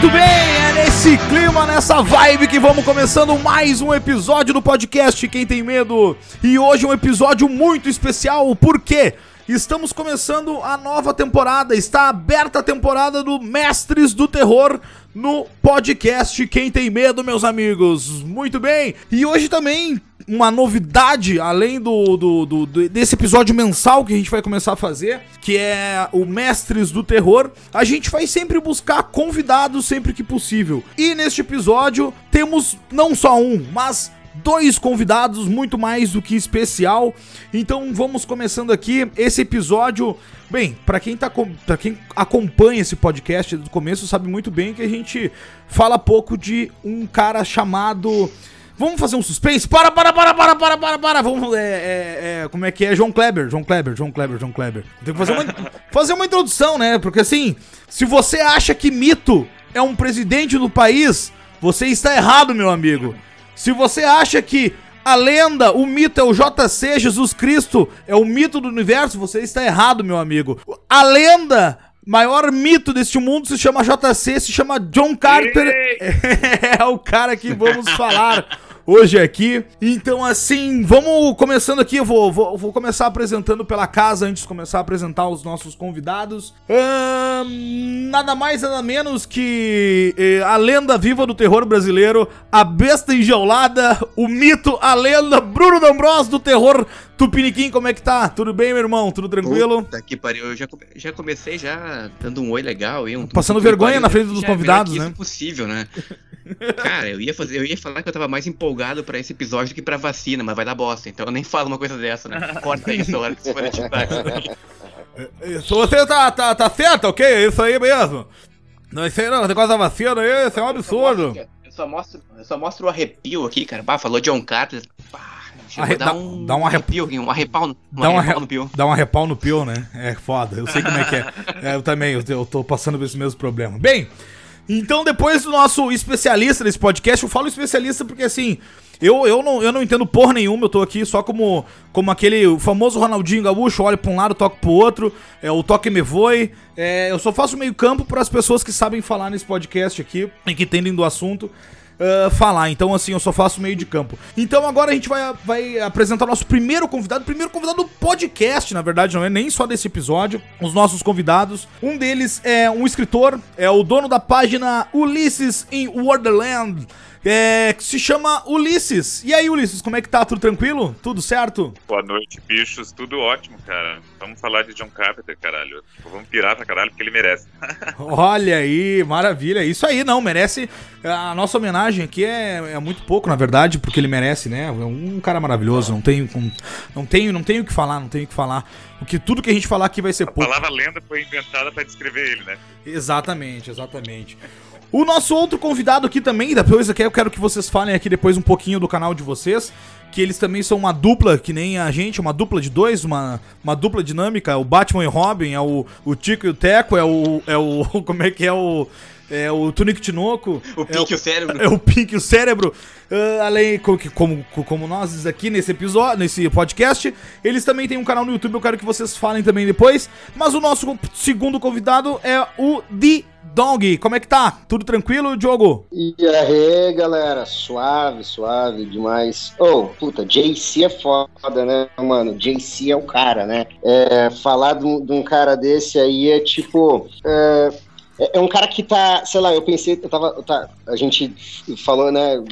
Muito bem, é nesse clima, nessa vibe que vamos começando mais um episódio do podcast Quem Tem Medo. E hoje um episódio muito especial, por quê? Estamos começando a nova temporada, está aberta a temporada do Mestres do Terror no podcast Quem Tem Medo, meus amigos. Muito bem, e hoje também uma novidade, além do, do, do, desse episódio mensal que a gente vai começar a fazer, que é o Mestres do Terror, a gente vai sempre buscar convidados sempre que possível. E neste episódio temos não só um, mas dois convidados muito mais do que especial. Então vamos começando aqui esse episódio. Bem, para quem tá para quem acompanha esse podcast do começo sabe muito bem que a gente fala pouco de um cara chamado Vamos fazer um suspense? Para, para, para, para, para, para, para. Vamos. É, é, é, como é que é? João Kleber, João Kleber, João Kleber, João Kleber. Tem que fazer uma, fazer uma introdução, né? Porque assim, se você acha que mito é um presidente do país, você está errado, meu amigo. Se você acha que a lenda, o mito é o JC, Jesus Cristo, é o mito do universo, você está errado, meu amigo. A lenda maior mito deste mundo se chama JC, se chama John Carter. É o cara que vamos falar hoje aqui. Então, assim, vamos começando aqui. Eu vou, vou, vou começar apresentando pela casa antes de começar a apresentar os nossos convidados. nada mais, nada menos que eh, a lenda viva do terror brasileiro, a besta enjaulada, o mito, a lenda, Bruno D'Ambrosio do terror Tupiniquim, como é que tá? Tudo bem, meu irmão? Tudo tranquilo? Puta que pariu, eu já, já comecei já dando um oi legal aí. Um, Passando vergonha na frente dos convidados, né? Isso é possível, né? Cara, eu ia fazer, eu ia falar que eu tava mais empolgado pra esse episódio do que pra vacina, mas vai dar bosta, então eu nem falo uma coisa dessa, né? Corta isso hora que você for editar isso Você tá, tá, tá certo, ok? É isso aí mesmo. Não, isso aí não, o negócio da vacina aí, isso é um absurdo. Eu só mostro, eu só mostro o arrepio aqui, cara. Bah, falou John Carter. Pá, Arre... Dá, um, dá um arrepio, um arrepau, um dá um arrepau no pio. Dá um arrepau no pio, né? É foda, eu sei como é que é. é eu também, eu, eu tô passando por esse mesmo problema. Bem, então, depois do nosso especialista nesse podcast, eu falo especialista porque assim. Eu, eu, não, eu não entendo porra nenhuma, eu tô aqui só como, como aquele famoso Ronaldinho Gaúcho, olha pra um lado, toca pro outro, é, o toque me voe. É, eu só faço meio campo para as pessoas que sabem falar nesse podcast aqui e que entendem do assunto uh, falar. Então, assim, eu só faço meio de campo. Então, agora a gente vai, vai apresentar o nosso primeiro convidado, primeiro convidado do podcast, na verdade, não é nem só desse episódio. Os nossos convidados. Um deles é um escritor, é o dono da página Ulisses in Wonderland é, que se chama Ulisses. E aí, Ulisses, como é que tá? Tudo tranquilo? Tudo certo? Boa noite, bichos. Tudo ótimo, cara. Vamos falar de John Carpenter, caralho. Vamos pirar pra caralho, porque ele merece. Olha aí, maravilha. Isso aí, não, merece. A nossa homenagem aqui é, é muito pouco, na verdade, porque ele merece, né? É um cara maravilhoso. Não tenho, não tenho, não tenho o que falar, não tenho o que falar. Porque tudo que a gente falar aqui vai ser a pouco. A palavra lenda foi inventada para descrever ele, né? Exatamente, exatamente. O nosso outro convidado aqui também, depois aqui eu quero que vocês falem aqui depois um pouquinho do canal de vocês, que eles também são uma dupla, que nem a gente, uma dupla de dois, uma, uma dupla dinâmica, o Batman e Robin, é o, o Tico e o Teco, é o, é o, como é que é o... É o Tunic Tinoco. O Pink é o, o Cérebro. É o Pink o Cérebro. Uh, além, como, como, como nós aqui nesse episódio, nesse podcast, eles também têm um canal no YouTube, eu quero que vocês falem também depois. Mas o nosso segundo convidado é o The Dong. Como é que tá? Tudo tranquilo, Diogo? E aí, galera? Suave, suave demais. Oh, puta, JC é foda, né, mano? JC é o cara, né? É, falar de um, de um cara desse aí é tipo. É, é um cara que tá, sei lá, eu pensei, eu tava, tá, a gente falou, né,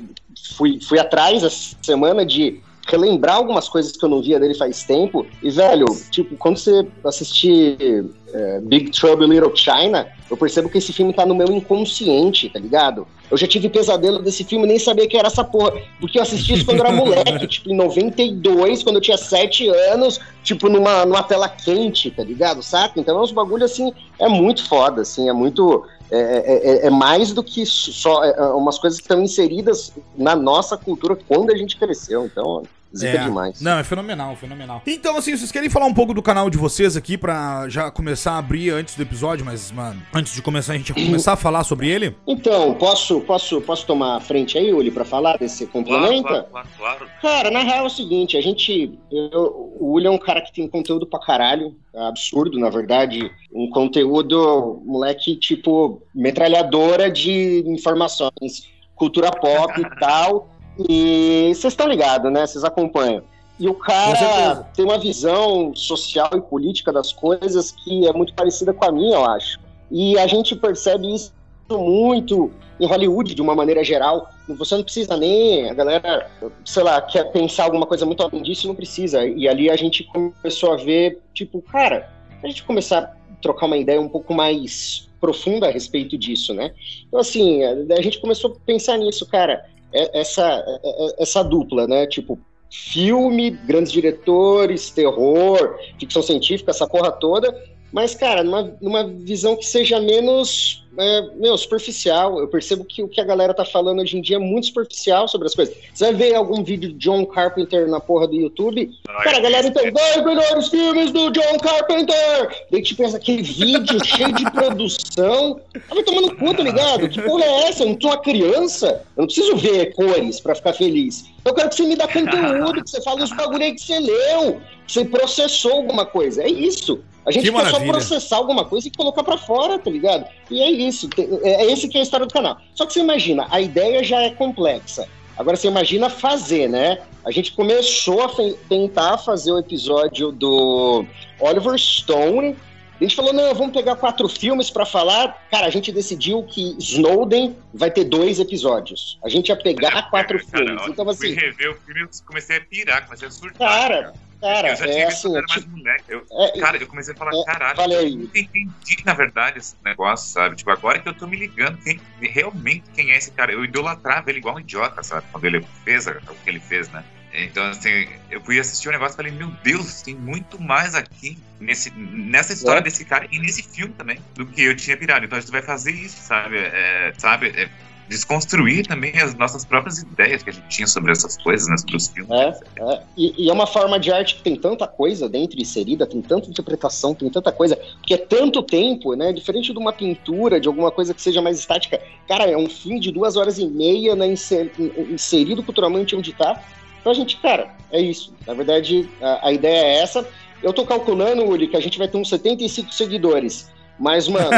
fui, fui atrás essa semana de relembrar algumas coisas que eu não via dele faz tempo. E, velho, tipo, quando você assistir é, Big Trouble Little China, eu percebo que esse filme tá no meu inconsciente, tá ligado? Eu já tive pesadelo desse filme nem sabia que era essa porra. Porque eu assisti isso quando eu era moleque, tipo, em 92, quando eu tinha 7 anos, tipo, numa, numa tela quente, tá ligado? Saca? Então é uns bagulho assim, é muito foda, assim, é muito. É, é, é, é mais do que só é, é umas coisas que estão inseridas na nossa cultura quando a gente cresceu. Então, Zica É. demais. Não, é fenomenal, fenomenal. Então, assim, vocês querem falar um pouco do canal de vocês aqui pra já começar a abrir antes do episódio, mas, mano, antes de começar, a gente começar a falar sobre ele? Então, posso, posso, posso tomar a frente aí, Uli, pra falar desse Claro, complementa? claro, claro, claro. Cara, na real é o seguinte, a gente. eu- o Uli é um cara que tem conteúdo pra caralho. É absurdo, na verdade. Um conteúdo, moleque, tipo, metralhadora de informações, cultura pop e tal. E vocês estão ligados, né? Vocês acompanham. E o cara tem uma visão social e política das coisas que é muito parecida com a minha, eu acho. E a gente percebe isso muito em Hollywood, de uma maneira geral. Você não precisa nem. A galera, sei lá, quer pensar alguma coisa muito além disso, não precisa. E ali a gente começou a ver, tipo, cara, a gente começar a trocar uma ideia um pouco mais profunda a respeito disso, né? Então, assim, a gente começou a pensar nisso, cara. É- Essa, é- é- essa dupla, né? Tipo, filme, grandes diretores, terror, ficção científica, essa porra toda. Mas, cara, numa, numa visão que seja menos é, meu, superficial. Eu percebo que o que a galera tá falando hoje em dia é muito superficial sobre as coisas. Você vai ver algum vídeo de John Carpenter na porra do YouTube? Ai, Cara, a galera então, é- 10 melhores filmes do John Carpenter! Daí tipo, aquele vídeo cheio de produção. Vai tomando cu, tá ligado? Que porra é essa? Eu não sou uma criança. Eu não preciso ver cores pra ficar feliz. Eu quero que você me dá conteúdo, que você fale os bagulho aí que você leu, que você processou alguma coisa. É isso. A gente Que quer só maravilha. processar alguma coisa e colocar pra fora, tá ligado? E é isso. É é esse que é a história do canal. Só que você imagina, a ideia já é complexa. Agora você imagina fazer, né? A gente começou a tentar fazer o episódio do Oliver Stone. A gente falou, não, vamos pegar quatro filmes pra falar. Cara, a gente decidiu que Snowden vai ter dois episódios. A gente ia pegar quatro Cara, filmes. ó, Então, Fui assim, rever o filme comecei a pirar, comecei a surtar. Cara, cara, eu já é tinha visto assim, é mais tipo, moleque. Eu, é- cara, eu comecei a falar, é, caralho, eu nunca entendi, na verdade, esse negócio, sabe? Tipo, agora que eu tô me ligando, quem, realmente quem é esse cara? Eu idolatrava ele igual um idiota, sabe? Quando ele fez o que ele fez, né? Então, assim, eu fui assistir o negócio e falei, meu Deus, tem muito mais aqui nesse, nessa história É. desse cara e nesse filme também do que eu tinha pirado. Então, a gente vai fazer isso, sabe? É, sabe? É, desconstruir também as nossas próprias ideias que a gente tinha sobre essas coisas, né? Sobre os filmes. É, é. E, e é uma forma de arte que tem tanta coisa dentro inserida, tem tanta interpretação, tem tanta coisa, porque é tanto tempo, né? Diferente de uma pintura, de alguma coisa que seja mais estática. Cara, é um filme de duas horas e meia né, inser- in- inserido culturalmente onde tá. Então a gente, cara, é isso. Na verdade, a, a ideia é essa. Eu tô calculando, Uli, que a gente vai ter uns 75 seguidores. Mas, mano,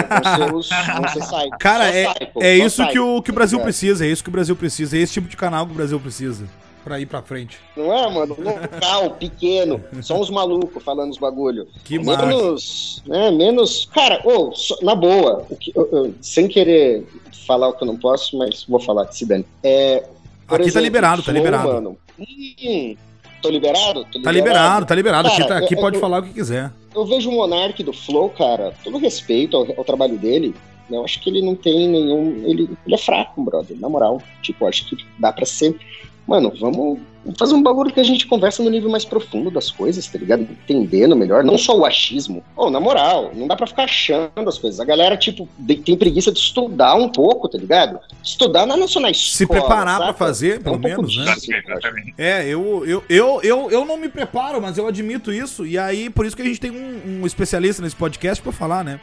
vão ser, ser psycho. Cara, Só é, psycho, é isso que o, que o Brasil É. precisa, é isso que o Brasil precisa, é esse tipo de canal que o Brasil precisa pra ir pra frente. Não é, mano? Local, pequeno, só uns malucos falando os bagulho. Que menos, né, menos. Cara, só- na boa, o que- eu- eu- sem querer falar o que eu não posso, mas vou falar que se dane. É, Aqui tá liberado, tá Flow, liberado. Mano, hum, tô liberado? Tô Tá liberado, tá liberado. Aqui, Cara, tá- aqui eu- pode eu- falar o que quiser. Eu vejo o Monark do Flow, cara, todo respeito ao, ao trabalho dele. né, Eu acho que ele não tem nenhum. Ele, ele é fraco, brother, na moral. Tipo, acho que dá pra ser. Mano, vamos fazer um bagulho que a gente conversa no nível mais profundo das coisas, tá ligado? Entendendo melhor, não só o achismo. Ô, na moral, não dá pra ficar achando as coisas. A galera, tipo, tem preguiça de estudar um pouco, tá ligado? Estudar na nacional Se preparar pra fazer, pelo um pouco menos, né? disso. É, eu, eu, eu, eu, eu não me preparo, mas eu admito isso. E aí, por isso que a gente tem um, um especialista nesse podcast pra falar, né?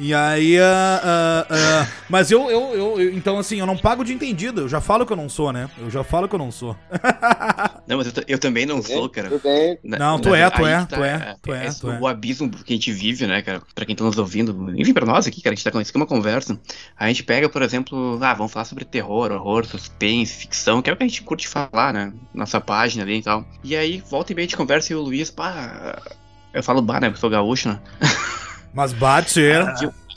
E aí, ah, ah, ah, mas eu, eu, eu, eu- então assim, eu não pago de entendido, eu já falo que eu não sou, né? Eu já falo que eu não sou. Não, mas eu, eu também não sou, cara. Na- Não, tu na- é, tu aí é, que tu é, tu é, tu é. O abismo que a gente vive, né, cara? Pra quem tá nos ouvindo, enfim, pra nós aqui, cara, a gente tá com isso aqui é uma conversa. A gente pega, por exemplo, ah, vamos falar sobre terror, horror, suspense, ficção, que é o que a gente curte falar, né? Nossa página ali e tal. E aí, volta e meia a gente conversa e o Luiz, pá. Eu falo bah, né? Porque eu sou gaúcho, né? Mas bate, é.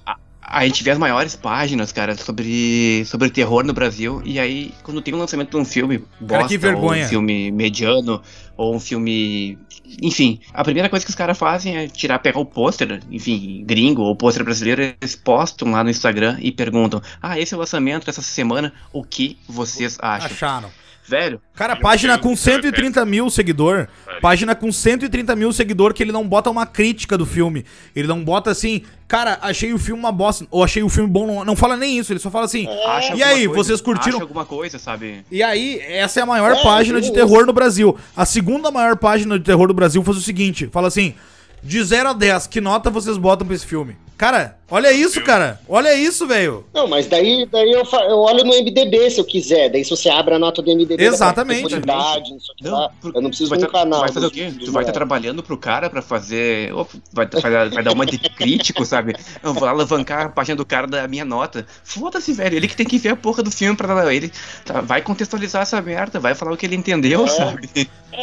a, a gente vê as maiores páginas, cara, sobre, sobre terror no Brasil. E aí, quando tem um lançamento de um filme bosta, que vergonha. ou um filme mediano, ou um filme. Enfim, a primeira coisa que os caras fazem é tirar, pegar o pôster, enfim, gringo ou pôster brasileiro, eles postam lá no Instagram e perguntam: Ah, esse é o lançamento dessa semana, o que vocês acham? Acharam. Velho, Cara, página com do céu, 130 mil seguidor. Página com 130 mil seguidor que ele não bota uma crítica do filme. Ele não bota assim, cara, achei o filme uma bosta. Ou achei o filme bom. Não, não fala nem isso. Ele só fala assim. acha E aí, coisa, vocês curtiram? Acha alguma coisa, sabe? E aí, essa é a maior É, página de tem terror no Brasil. A segunda maior página de terror do Brasil faz o seguinte: fala assim, de 0 a 10, que nota vocês botam pra esse filme? Cara, olha isso, cara. Olha isso, velho. Não, mas daí, daí eu, eu olho no MDB se eu quiser. Daí se você abre a nota do MDB, Exatamente. da não sei o que lá, por- eu não preciso vai de um tá- canal. Vai fazer o quê? Tu vai estar do- trabalhando pro cara pra fazer. ou vai, vai, dar- vai dar uma de crítico, sabe? Eu vou alavancar a página do cara da minha nota. Foda-se, velho. Ele que tem que ver a porra do filme pra ele. tá, vai contextualizar essa merda, vai falar o que ele entendeu, É. sabe?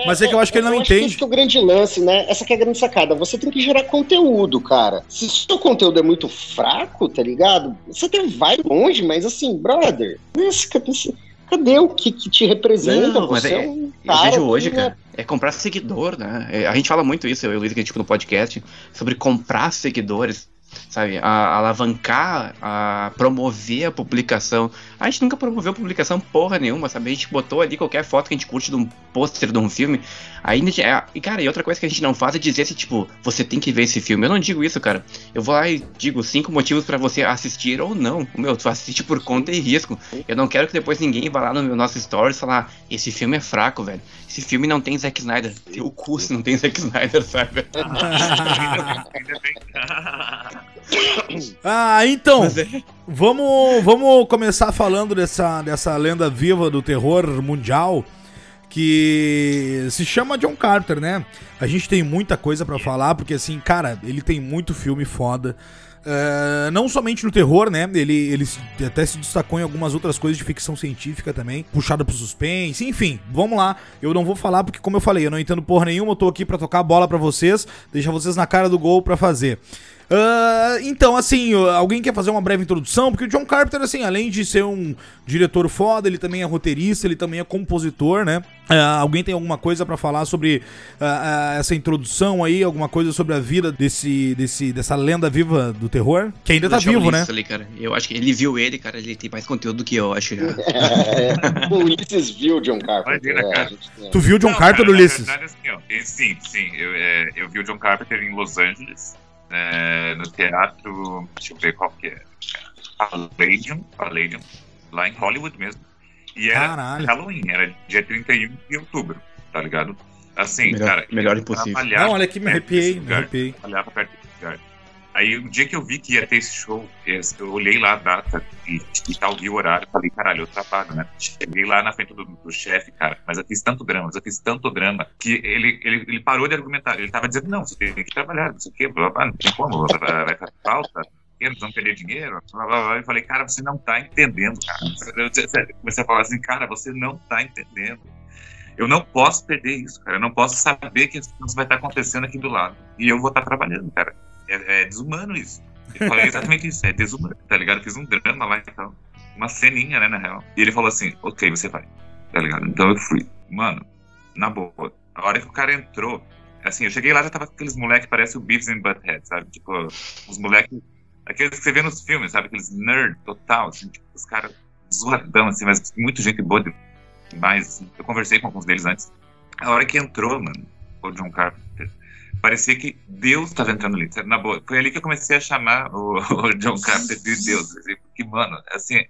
Mas é que eu acho que ele não eu Acho entende. que esse que é o grande lance, né? Essa que é a grande sacada. Você tem que gerar conteúdo, cara. Se o seu conteúdo é muito fraco, tá ligado? Você até vai longe, mas assim, brother, cadê o que, que te representa? Não, você é- é um Eu vejo que, hoje, né, cara, é comprar seguidor, né? É, A gente fala muito isso, eu e o Luiz, que a gente no podcast, sobre comprar seguidores, sabe? A, alavancar, a promover a publicação. A gente nunca promoveu publicação porra nenhuma, sabe? A gente botou ali qualquer foto que a gente curte de um pôster de um filme. Aí, a é, e cara, e outra coisa que a gente não faz é dizer assim, tipo, você tem que ver esse filme. Eu não digo isso, cara. Eu vou lá e digo cinco motivos pra você assistir ou não. Meu, tu assiste por conta e risco. Eu não quero que depois ninguém vá lá no meu nosso stories falar, esse filme é fraco, velho. Esse filme não tem Zack Snyder. Teu cu se não tem Zack Snyder, sabe? Ah, então, é- vamos, vamos começar falando dessa, dessa lenda viva do terror mundial que se chama John Carter, né? A gente tem muita coisa pra falar, porque assim, cara, ele tem muito filme foda. É, não somente no terror, né? Ele, ele até se destacou em algumas outras coisas de ficção científica também, puxada pro suspense, enfim, vamos lá. Eu não vou falar porque, como eu falei, eu não entendo porra nenhuma, eu tô aqui pra tocar a bola pra vocês, deixar vocês na cara do gol pra fazer. Ah, então, assim, alguém quer fazer uma breve introdução? Porque o John Carpenter, assim, além de ser um diretor foda, ele também é roteirista, ele também é compositor, né? Ah, alguém tem alguma coisa pra falar sobre ah, essa introdução aí? Alguma coisa sobre a vida desse, desse, dessa lenda viva do terror? Que ainda tá o vivo, né? Ali, cara. Eu acho que ele viu ele, cara, ele tem mais conteúdo do que eu, acho já. É, o Ulisses viu John Carpenter. Imagina, é, cara. tem- Tu viu o John Não, Carter, cara, na Ulisses? verdade, assim, ó, sim, sim. Eu, é, eu vi o John Carpenter em Los Angeles, é, no teatro. Deixa eu ver qual que é. Palladium, Palladium, lá em Hollywood mesmo. E era Caralho. Halloween, era dia 31 de outubro, tá ligado? Assim, Melhor- cara. melhor impossível. Não, olha aqui, me arrepiei, me arrepiei. trabalhava perto desse lugar. Aí, o dia que eu vi que ia ter esse show, eu olhei lá a data e, e tal, vi o horário, falei, caralho, eu trabalho, né? Cheguei lá na frente do, do chefe, cara, mas eu fiz tanto drama, mas eu fiz tanto drama, que ele, ele, ele parou de argumentar. Ele tava dizendo, não, você tem que trabalhar, não sei o quê, blá, blá, não tem como, vai, fazer falta, nós vamos perder dinheiro, blá, blá, blá. Eu falei, cara, você não tá entendendo, cara. Eu comecei a falar assim, cara, você não tá entendendo. Eu não posso perder isso, cara. Eu não posso saber que isso vai estar acontecendo aqui do lado. E eu vou estar trabalhando, cara. É, é desumano isso. Eu falei exatamente isso, é desumano, tá ligado? Fiz um drama lá e tal. Uma ceninha, né, na real. E ele falou assim, ok, você vai. Tá ligado? Então eu fui. Mano, na boa. A hora que o cara entrou, assim, eu cheguei lá já tava com aqueles moleques que parecem o Beavis and Butthead, sabe? Tipo, os moleques. Aqueles que você vê nos filmes, sabe? Aqueles nerd total, assim, tipo, os caras zoadão, assim, mas muito gente boa demais. Assim. Eu conversei com alguns deles antes. A hora que entrou, mano, o John Carpenter, parecia que Deus estava entrando ali. Na boa, foi ali que eu comecei a chamar o, o John Carpenter de Deus. Assim, porque, mano, assim,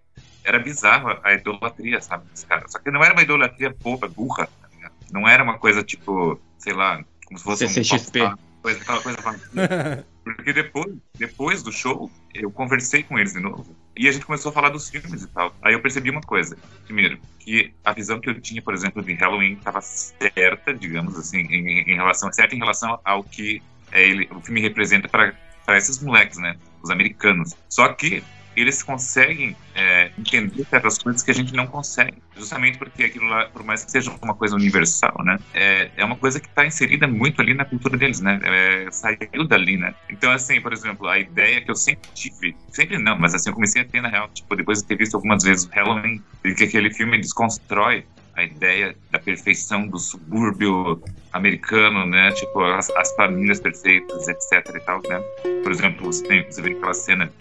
era bizarro a idolatria, sabe, desse cara. Só que não era uma idolatria boba, burra, tá? Não era uma coisa tipo, sei lá, como se fosse CCXP. um coisa, aquela coisa vazia. Porque depois, depois do show, eu conversei com eles de novo. E a gente começou a falar dos filmes e tal. Aí eu percebi uma coisa. Primeiro, que a visão que eu tinha, por exemplo, de Halloween estava certa, digamos assim, em, em relação certa em relação ao que é, ele, o filme representa para esses moleques, né? Os americanos. Só que eles conseguem é, entender certas coisas que a gente não consegue. Justamente porque aquilo lá, por mais que seja uma coisa universal, né? É, é uma coisa que está inserida muito ali na cultura deles, né? É, saiu dali, né? Então, assim, por exemplo, a ideia que eu sempre tive, sempre não, mas assim, eu comecei a ter na real, tipo, depois de ter visto algumas vezes Halloween, e que aquele filme desconstrói a ideia da perfeição do subúrbio americano, né? Tipo, as, as famílias perfeitas, etc e tal, né? Por exemplo, você, tem, você vê aquela cena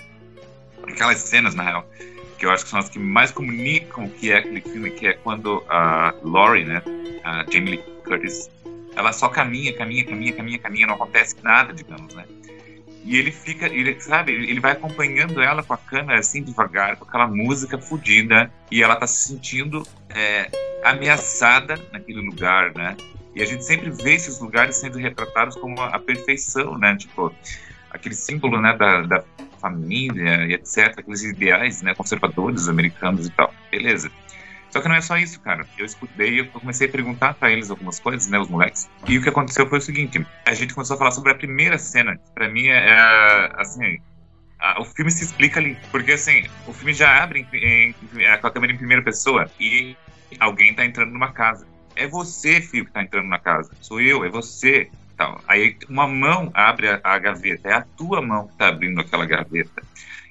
aquelas cenas, na real, que eu acho que são as que mais comunicam o que é aquele filme, que é quando a Laurie, né, a Jamie Lee Curtis, ela só caminha, caminha, caminha, caminha, caminha, não acontece nada, digamos, né? E ele fica, ele sabe, ele vai acompanhando ela com a câmera assim devagar, com aquela música fodida, e ela tá se sentindo é, ameaçada naquele lugar, né? E a gente sempre vê esses lugares sendo retratados como a perfeição, né? Tipo, aquele símbolo, né, da, da família e etc, aqueles ideais, né, conservadores americanos e tal. Beleza. Só que não é só isso, cara. Eu escutei, eu comecei a perguntar para eles algumas coisas, né, os moleques. E o que aconteceu foi o seguinte: a gente começou a falar sobre a primeira cena. Para mim é, é assim, o filme se explica ali, porque assim, o filme já abre em, em, com a câmera em primeira pessoa e alguém tá entrando numa casa. É você, filho, que tá entrando na casa. Sou eu, é você. Tal. Aí uma mão abre a, a gaveta, é a tua mão que tá abrindo aquela gaveta.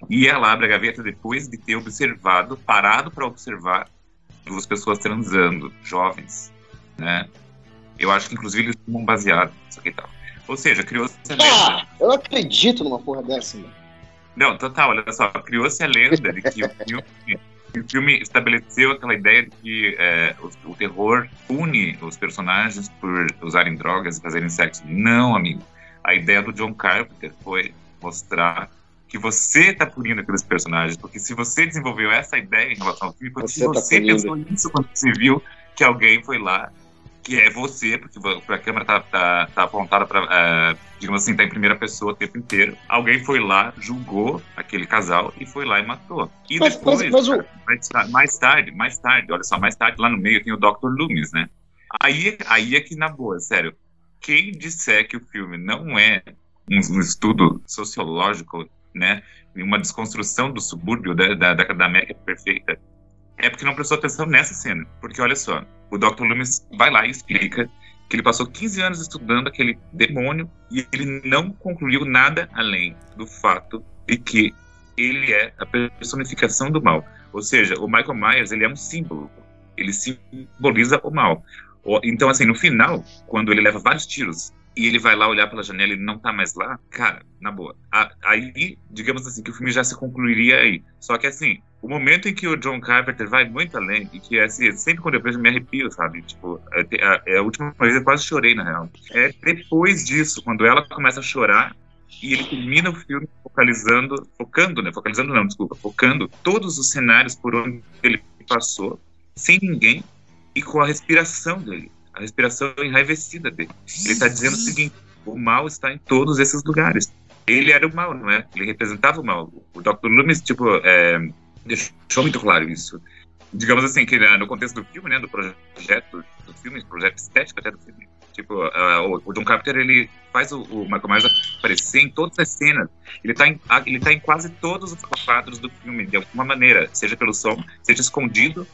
E ela abre a gaveta depois de ter observado, parado para observar duas pessoas transando, jovens, né? Eu acho que inclusive eles fumam baseado, isso aqui e tal. Ou seja, criou-se a lenda. Ah, eu acredito numa porra dessa, mano. Não, total, olha só, criou-se a lenda de que o filme, o filme estabeleceu aquela ideia de que é, o, o, terror une os personagens por usarem drogas e fazerem sexo. Não, amigo. A ideia do John Carpenter foi mostrar que você está punindo aqueles personagens, porque se você desenvolveu essa ideia em relação ao filme, porque você, tá você pensou nisso quando você viu que alguém foi lá, que é você, porque a câmera tá, tá, tá apontada para, uh, é, digamos assim, tá em primeira pessoa o tempo inteiro. Alguém foi lá, julgou aquele casal e foi lá e matou. E mas, depois, mas, mas cara, mais, tarde, mais tarde, olha só, mais tarde lá no meio tem o Dr. Loomis, né? Aí, aí é que na boa, sério, quem disser que o filme não é um, um estudo sociológico né, uma desconstrução do subúrbio da, da, da América perfeita, é porque não prestou atenção nessa cena. Porque olha só, o Dr. Loomis vai lá e explica que ele passou 15 anos estudando aquele demônio e ele não concluiu nada além do fato de que ele é a personificação do mal. Ou seja, o Michael Myers ele é um símbolo, ele simboliza o mal. Então, assim, no final, quando ele leva vários tiros e ele vai lá olhar pela janela e não tá mais lá, cara, na boa. Aí, digamos assim, que o filme já se concluiria aí. Só que assim, o momento em que o John Carpenter vai muito além, e que assim, sempre quando eu vejo me arrepio, sabe? Tipo, é, é, é a última vez eu quase chorei, na real. É depois disso, quando ela começa a chorar, e ele termina o filme focalizando, focando, né? Focalizando não, desculpa, focando todos os cenários por onde ele passou, sem ninguém e com a respiração dele a respiração enraivecida dele. Ele está dizendo o seguinte: o mal está em todos esses lugares. Ele era o mal, não é? Ele representava o mal. O Dr. Loomis, tipo, é, deixou muito claro isso. Digamos assim, que né, no contexto do filme, né, do projeto do filme, projeto estético até do filme, tipo, uh, o John Carpenter, ele faz o, o Michael Myers aparecer em todas as cenas. Ele está em, ele tá em quadros todos os quadros do filme, de alguma maneira, seja pelo som, seja escondido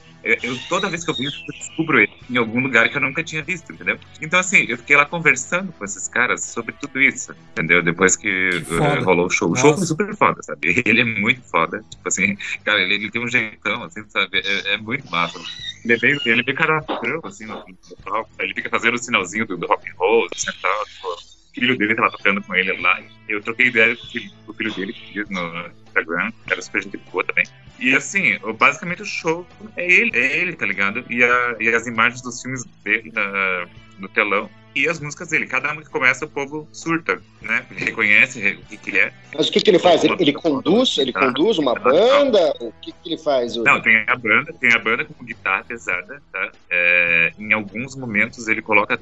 eu, toda vez que eu vejo, eu descubro ele em algum lugar que eu nunca tinha visto, entendeu? Então, assim, eu fiquei lá conversando com esses caras sobre tudo isso, entendeu? Depois que, que uh, rolou o show. Nossa. O show foi super foda, sabe? Ele é muito foda. Tipo assim, cara, ele, ele tem um jeitão, assim, sabe? É, é muito massa. Ele é bem, ele é assim, no, no, Ele fica fazendo o sinalzinho do, do rock and roll, assim, tal, tipo filho dele tava tocando com ele lá. Eu troquei ideia com o filho, com o filho dele no Instagram, era super gente boa também. E assim, basicamente o show é ele, é ele, tá ligado? E, a, e as imagens dos filmes dele na, no telão e as músicas dele. Cada uma que começa, o povo surta, né? Reconhece o que, que é. Mas o que, que ele faz? Ele, ele conduz? Ele tá. conduz uma banda? O que, que ele faz? Hoje? Não, tem a banda, tem a banda com guitarra pesada, tá? É, em alguns momentos ele coloca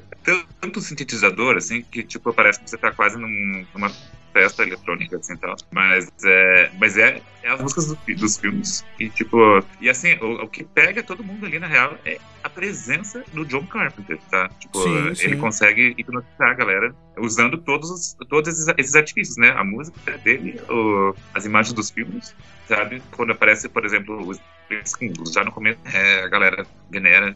tanto sintetizador, assim, que tipo, parece que você tá quase num, numa festa eletrônica, assim, tal. Mas é, mas é, é as músicas do, dos filmes. E, tipo, e assim, o, o, que pega todo mundo ali, na real, é a presença do John Carpenter, tá? Tipo, sim, ele sim. consegue hipnotizar a galera usando todos, os, todos esses, esses artifícios, né? A música dele, o, as imagens dos filmes, sabe? Quando aparece, por exemplo, os já no começo, é, a galera venera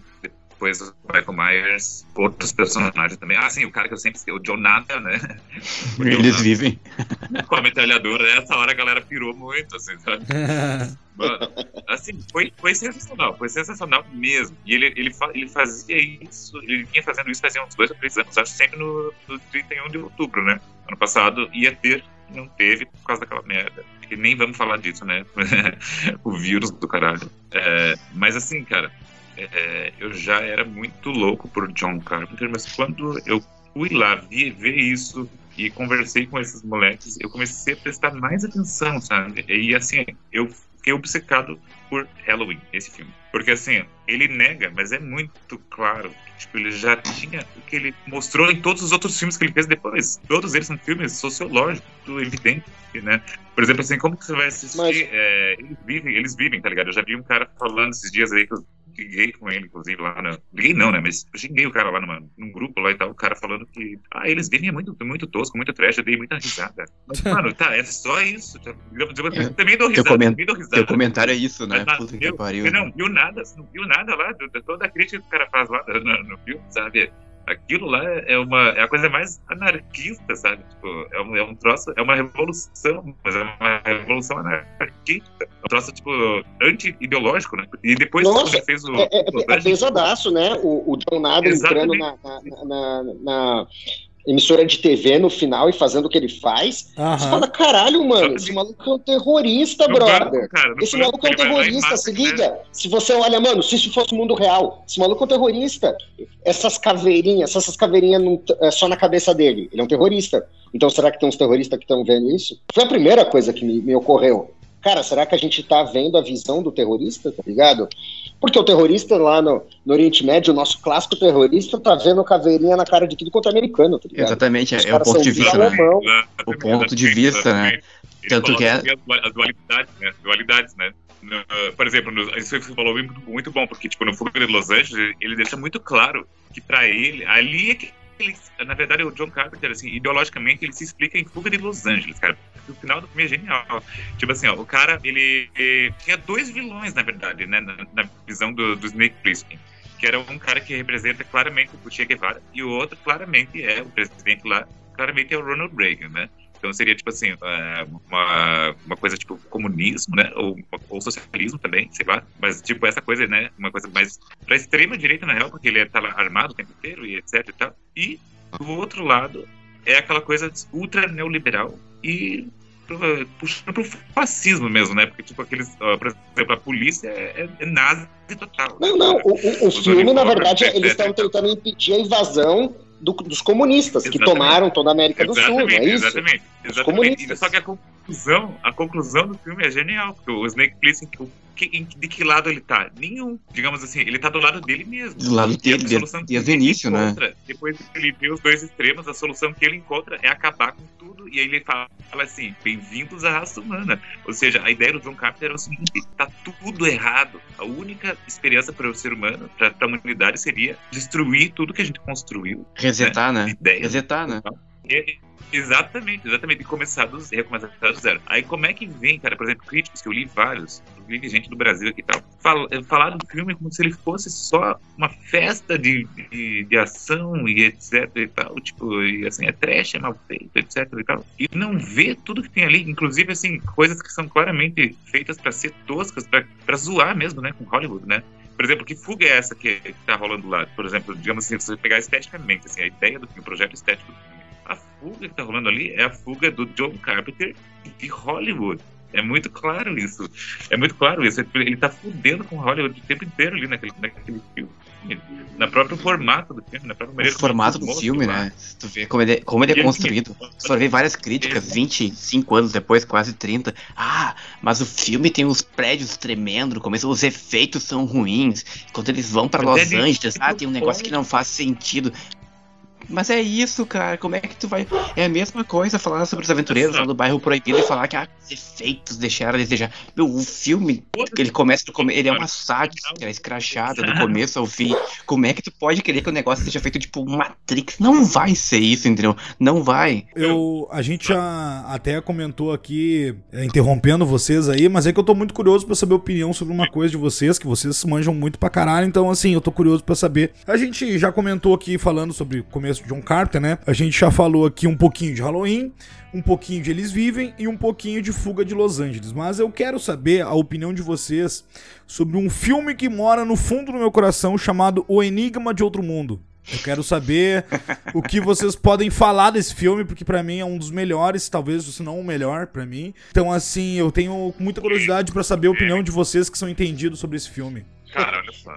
depois o Michael Myers, outros personagens também. Ah, sim, o cara que eu sempre sei, o Jonathan, né? Eles vivem. Com a metralhadora, nessa hora a galera pirou muito, assim, sabe? Mano, assim, foi, foi sensacional, foi sensacional mesmo. E ele, ele, ele fazia isso, ele vinha fazendo isso fazia uns dois ou três anos, acho sempre no, no 31 de outubro, né? Ano passado ia ter, não teve por causa daquela merda. que nem vamos falar disso, né? o vírus do caralho. É, mas assim, cara, é, eu já era muito louco por John Carpenter, mas quando eu fui lá vi, ver isso e conversei com esses moleques, eu comecei a prestar mais atenção, sabe? E assim, eu fiquei obcecado por Halloween, esse filme. Porque assim, ele nega, mas é muito claro que tipo, ele já tinha o que ele mostrou em todos os outros filmes que ele fez depois. Todos eles são filmes sociológicos, evidente, né? Por exemplo, assim, como que você vai assistir? Mas... É, eles, vivem, eles vivem, tá ligado? Eu já vi um cara falando esses dias aí que liguei com ele, inclusive, lá na. Liguei não, né? Mas eu xinguei o cara lá numa, num grupo lá e tal, o cara falando que. Ah, eles vivem é muito, muito tosco, muito trash, eu dei muita risada. Mas, mano, tá, é só isso. Tá, eu, eu, também dou risada. Teu, coment... também dou risada. Teu comentário é isso, né? Mas, Puta que pariu. Você não viu nada, você não viu nada lá, toda a crítica que o cara faz lá no, no filme, sabe? Aquilo lá é uma é a coisa mais anarquista, sabe? Tipo, é um, é um troço, é uma revolução, mas é uma revolução anarquista. É um troço, tipo, anti-ideológico, né? E depois Nossa, fez o. É, é, é pesadaço, né? O, o John Nada entrando na, na, na, na emissora de TV no final e fazendo o que ele faz. Uhum. Você fala, caralho, mano, esse maluco é um terrorista, não brother. cara, esse maluco é um terrorista, se liga. Né? Se você olha, mano, se isso fosse o mundo real, esse maluco é um terrorista. Essas caveirinhas, essas caveirinhas não, é só na cabeça dele. Ele é um terrorista. Então será que tem uns terroristas que estão vendo isso? Foi a primeira coisa que me, me ocorreu. Cara, será que a gente tá vendo a visão do terrorista, tá ligado? Porque o terrorista lá no, no Oriente Médio, o nosso clássico terrorista, tá vendo caveirinha na cara de tudo quanto é americano, tá ligado? Exatamente, é, é o ponto de vista, né? O ponto de vista, né? Tanto que é... As dualidades, né? Dualidades, né? No, por exemplo, no, isso você falou muito, muito bom, porque, tipo, no Fuga de Los Angeles, ele deixa muito claro que para ele, ali é que ele, na verdade, o John Carpenter, assim, ideologicamente, ele se explica em Fuga de Los Angeles, cara. O final do filme é genial. Tipo assim, ó, o cara, ele, ele tinha dois vilões, na verdade, né, na, na visão do, do Snake Plissken. Que era um cara que representa claramente o Che Guevara, e o outro, claramente, é o presidente lá, claramente é o Ronald Reagan, né? Então seria, tipo assim, é, uma, uma coisa tipo comunismo, né? Ou, ou socialismo também, sei lá. Mas, tipo, essa coisa, né? Uma coisa mais pra extrema direita, na real, porque ele tá lá armado o tempo inteiro e etc e tal. E, do outro lado, é aquela coisa ultra neoliberal e puxando pro fascismo mesmo, né? Porque, tipo, aqueles. Por exemplo, a polícia é, é, é nazi total. Não, não. O, o, o filme, na verdade, eles estão tentando impedir a invasão do, dos comunistas, exatamente. que tomaram toda a América do Sul, é isso? Exatamente, exatamente. Só que a conclusão, a conclusão do filme é genial, porque o Snake Plissken, de que lado ele tá? Nenhum. Digamos assim, ele tá do lado dele mesmo. Do lado dele, desde o início, né? Depois que ele vê os dois extremos, a solução que ele encontra é acabar com tudo, e aí ele fala, fala assim, bem-vindos à raça humana. Ou seja, a ideia do John Carpenter é o seguinte, tá tudo errado. A única esperança para o ser humano, para a humanidade, seria destruir tudo que a gente construiu. Resetar, né? né? Resetar, né? E, Exatamente, exatamente. E começar do zero, começar do zero. Aí como é que vem, cara, por exemplo, críticos, que eu li vários, li gente do Brasil aqui e tal, fal, eh, falaram do filme como se ele fosse só uma festa de, de, de, ação e etc e tal, tipo, e assim, é trash, é mal feito, etc e tal. E não vê tudo que tem ali, inclusive, assim, coisas que são claramente feitas para ser toscas, para zoar mesmo, né, com Hollywood, né? Por exemplo, que fuga é essa que, que tá rolando lá? Por exemplo, digamos assim, se você pegar esteticamente, assim, a ideia do filme, o projeto estético do filme, fuga que tá rolando ali é a fuga do John Carpenter de Hollywood. É muito claro isso. É muito claro isso. Ele tá fudendo com Hollywood o tempo inteiro ali naquele, naquele filme. Na próprio formato do filme, na própria maneira O formato do filme, né? tu vê como ele, é, como ele é construído. Ver várias críticas, 25 anos depois, quase 30. Ah, mas o filme tem os prédios tremendo, começam, os efeitos são ruins. Quando eles vão para Los Angeles, ah, tem um negócio que não faz sentido. Mas é isso, cara. Como é que tu vai. É a mesma coisa falar sobre os aventureiros lá do bairro proibido e falar que ah, os efeitos deixaram a desejar. Meu, o filme, ele começa do come... ele é uma sátira, escrachada do começo ao fim. Como é que tu pode querer que o negócio seja feito tipo Matrix? Não vai ser isso, entendeu? Não vai. Eu, a gente já até comentou aqui, é, interrompendo vocês aí, mas é que eu tô muito curioso para saber a opinião sobre uma coisa de vocês, que vocês manjam muito pra caralho, então assim, eu tô curioso para saber. A gente já comentou aqui falando sobre começo John Carter, né? A gente já falou aqui um pouquinho de Halloween, um pouquinho de Eles Vivem e um pouquinho de Fuga de Los Angeles. Mas eu quero saber a opinião de vocês sobre um filme que mora no fundo do meu coração chamado O Enigma de Outro Mundo. Eu quero saber o que vocês podem falar desse filme, porque pra mim é um dos melhores, talvez, se não o melhor pra mim. Então, assim, eu tenho muita curiosidade pra saber a opinião de vocês que são entendidos sobre esse filme. Cara, olha só.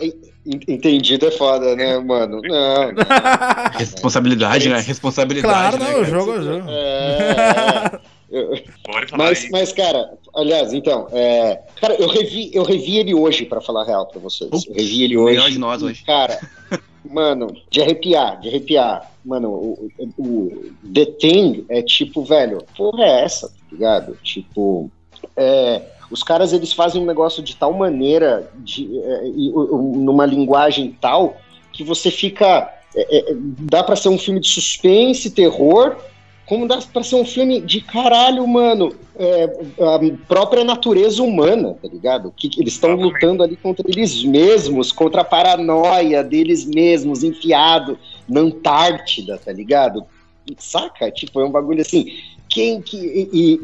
Entendido é foda, né, mano? Não. Responsabilidade, né? Responsabilidade. Claro, né, não, cara? jogo, jogo. É, eu- Pode falar mas, mas, cara, aliás, então, é, cara, eu revi, eu revi ele hoje, pra falar a real pra vocês. Eu revi ele hoje. melhor de nós hoje. Cara, mano, de arrepiar, de arrepiar. Mano, o, o, o The Thing é tipo, velho, porra é essa, tá ligado? Tipo, é, os caras eles fazem um negócio de tal maneira, de, é, numa linguagem tal, que você fica. é, é, dá pra ser um filme de suspense, terror, como dá pra ser um filme de caralho, mano. é, a própria natureza humana, tá ligado? Que, eles estão lutando ali contra eles mesmos, contra a paranoia deles mesmos, enfiado na Antártida, tá ligado? Saca? Tipo, é um bagulho assim. Quem que. E, e-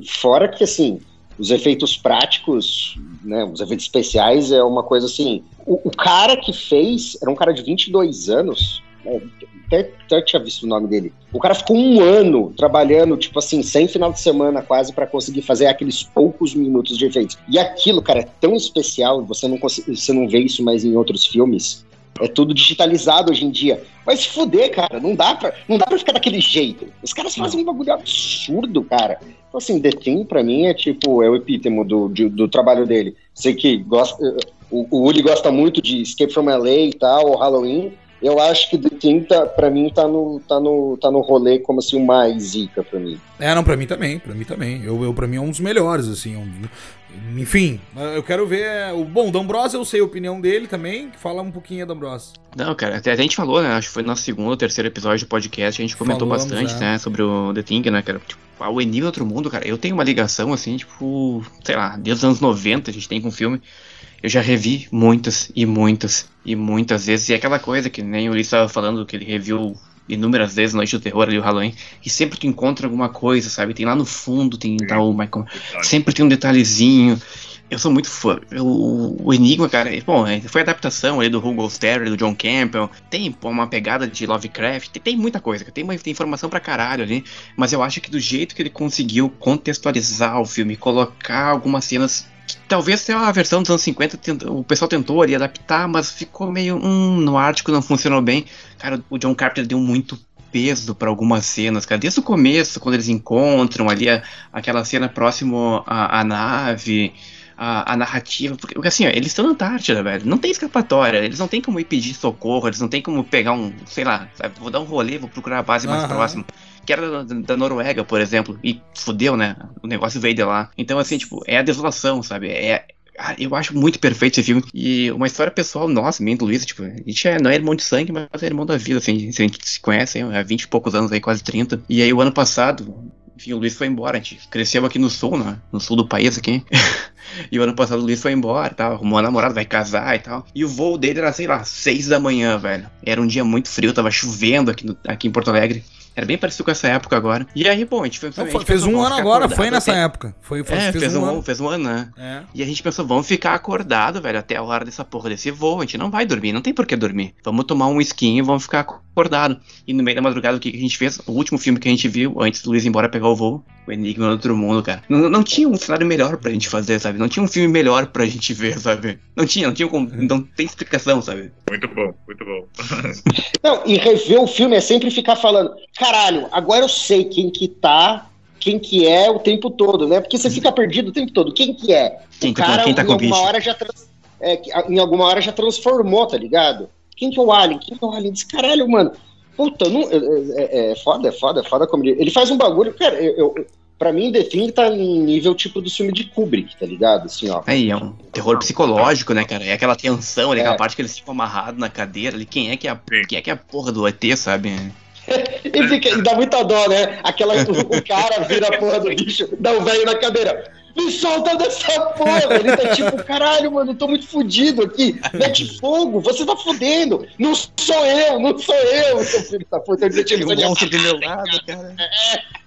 e fora que assim, os efeitos práticos, né? Os efeitos especiais é uma coisa assim. O, o cara que fez era um cara de 22 anos. né, Até, até tinha visto o nome dele. O cara ficou um ano trabalhando, tipo assim, sem final de semana quase, pra conseguir fazer aqueles poucos minutos de efeitos. E aquilo, cara, é tão especial, você não, você não vê isso mais em outros filmes. É tudo digitalizado hoje em dia. Vai se fuder, cara. Não dá pra, não dá pra ficar daquele jeito. Os caras fazem um bagulho absurdo, cara. Então, assim, The Thing, pra mim, é tipo, é o epítemo do, de- do trabalho dele. Sei que gosta, o, o Uli gosta muito de Escape from LA e tal, ou Halloween. Eu acho que The Thing, tá, pra mim, tá no, tá, no, tá no rolê como assim, o mais zica pra mim. É, não, pra mim também, pra mim também. Eu, eu, pra mim é um dos melhores, assim. um- enfim, eu quero ver. O bom, D'Ambrosio, eu sei a opinião dele também. Fala um pouquinho, D'Ambrosio. Não, cara, até a gente falou, né? Acho que foi no segundo ou terceiro episódio do podcast, a gente comentou Falamos, bastante, é. né, sobre o The Thing, né, cara? Tipo, o Enigma do Outro Mundo, cara, eu tenho uma ligação, assim, tipo, sei lá, desde os anos 90 a gente tem com o filme. Eu já revi muitas e muitas e muitas vezes. E é aquela coisa que nem o Ulisses estava falando, que ele reviu inúmeras vezes Noite do Terror ali, o Halloween. E sempre tu encontra alguma coisa, sabe? Tem lá no fundo, tem o Michael. Sempre tem um detalhezinho. Eu sou muito fã. Eu- o, Enigma, cara, é- bom, é, foi adaptação aí do Hugo Sterry, do John Campbell. Tem pô, uma pegada de Lovecraft. Tem, tem muita coisa, tem, tem informação pra caralho ali. Mas eu acho que do jeito que ele conseguiu contextualizar o filme, colocar algumas cenas. que Talvez seja a versão dos anos 50, tenta- o pessoal tentou ali adaptar, mas ficou meio. Hum, no Ártico não funcionou bem. Cara, o John Carpenter deu muito peso pra algumas cenas, cara. Desde o começo, quando eles encontram ali a- aquela cena próximo à nave, a, a narrativa. Porque, porque, assim, ó, eles estão na Antártida, velho. Não tem escapatória. Eles não tem como ir pedir socorro, eles não tem como pegar um, sei lá, sabe, vou dar um rolê, vou procurar a base mais Aham. próxima. Que era da, da Noruega, por exemplo. E fudeu, né? O negócio veio de lá. Então, assim, tipo, é a desolação, sabe? É. ah, Eu acho muito perfeito esse filme. E uma história pessoal nossa, minha e do Luiz, tipo, a gente é, não é irmão de sangue, mas é irmão da vida, assim. A gente se conhece hein, há 20 e poucos anos aí, quase 30. E aí, o ano passado, enfim, o Luiz foi embora. A gente cresceu aqui no sul, né? No sul do país aqui. e o ano passado o Luiz foi embora tal. Arrumou uma namorada, vai casar e tal. E o voo dele era, sei lá, 6 da manhã, velho. Era um dia muito frio, tava chovendo aqui, no- aqui em Porto Alegre. Era bem parecido com essa época agora. E aí, bom, a gente, foi, Não, a gente fez pensou, um ano agora, acordado foi nessa até- época. Foi, foi- É, fez, um, ano. fez um ano, né? É. E a gente pensou, vamos ficar acordado, velho, até a hora dessa porra desse voo. A gente não vai dormir, não tem por que dormir. Vamos tomar um esquinho e vamos ficar acordado. E no meio da madrugada, o que que a gente fez? O último filme que a gente viu, antes do Luiz ir embora pegar o voo, o Enigma do Outro Mundo, cara. Não, não tinha um cenário melhor pra gente fazer, sabe? Não tinha um filme melhor pra gente ver, sabe? Não tinha, não tinha como. Não tem explicação, sabe? Muito bom, muito bom. Não, e rever o filme é sempre ficar falando, caralho, agora eu sei quem que tá, quem que é o tempo todo, né? Porque você fica perdido o tempo todo. Quem que é? Quem o tá com- cara quem tá em alguma bicho? hora já trans- é, que- em alguma hora já transformou, tá ligado? Quem que é o Alien? Quem que é o Alien? Diz, caralho, mano. Puta, não, é, é- é foda, é foda, é foda como ele, ele faz um bagulho, cara, eu, eu, pra mim The Thing tá em nível tipo do filme de Kubrick, tá ligado? Assim, ó. Aí é um terror psicológico, né, cara? É aquela tensão ali, É. aquela parte que eles ficam amarrados na cadeira ali. Quem é que é a, quem é, que é a porra do ET, sabe? E, fica, e dá muita dó, né? Aquela, o cara vira a porra do bicho, dá um velho na cadeira. Me solta dessa porra! Ele tá tipo, caralho, mano, eu tô muito fudido aqui. Mete fogo, você tá fudendo. Não sou eu, não sou eu, seu filho da puta. Eu Tem um monstro do meu lado, cara.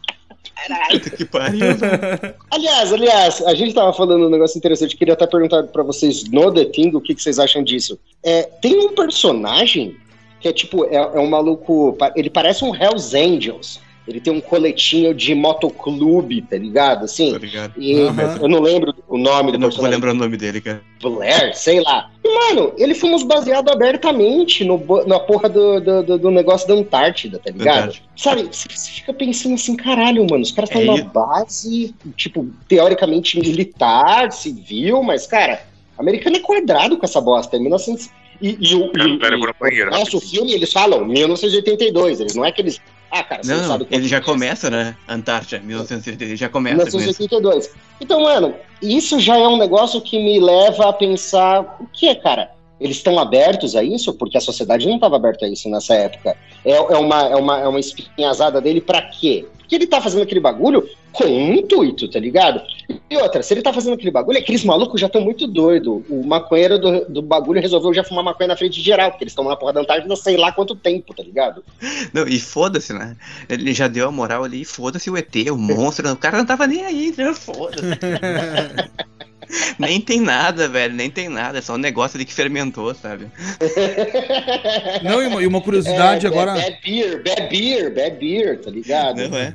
Puta que pariu. Aliás, aliás, a gente tava falando um negócio interessante. Queria até perguntar pra vocês no The Thing o que, que vocês acham disso. É, tem um personagem que é tipo, é, é um maluco. Ele parece um Hells Angels. Ele tem um coletinho de motoclube, tá ligado? Assim. Tá ligado? E Aham. eu não lembro o nome do Eu não vou lembrar o nome dele, cara. Blair, sei lá. E, mano, ele foi uns baseado abertamente no, na porra do, do, do- do negócio da Antártida, tá ligado? Antártida. Sabe, você você fica pensando assim, caralho, mano, os caras estão É numa base, tipo, teoricamente militar, civil, mas, cara, americano é quadrado com essa bosta. É 1900... E, e o, e, pera, e, no banheiro, nosso rapidinho. filme, eles falam 1982, eles não é que eles... Ah, cara, você não, Não, sabe o que ele já começa, né? Antártida, 1970, ele já começa com isso. 1982. Então, mano, isso já é um negócio que me leva a pensar o que é, cara? Eles estão abertos a isso? Porque a sociedade não estava aberta a isso nessa época. É, é, uma, é, uma, é uma espinhazada dele pra quê? Porque ele tá fazendo aquele bagulho com um intuito, tá ligado? E outra, se ele tá fazendo aquele bagulho, aqueles malucos já estão muito doidos. O maconheiro do, do bagulho resolveu já fumar maconha na frente de geral, porque eles estão na porra da Antártida sei lá quanto tempo, tá ligado? Não, e foda-se, né? Ele já deu a moral ali, foda-se o ET, o monstro, o cara não tava nem aí, né? Foda-se. nem tem nada, velho, nem tem nada, é só um negócio ali que fermentou, sabe? Não, e uma, e uma curiosidade É, agora. Bad beer, bad beer, bad beer, tá ligado? Não é?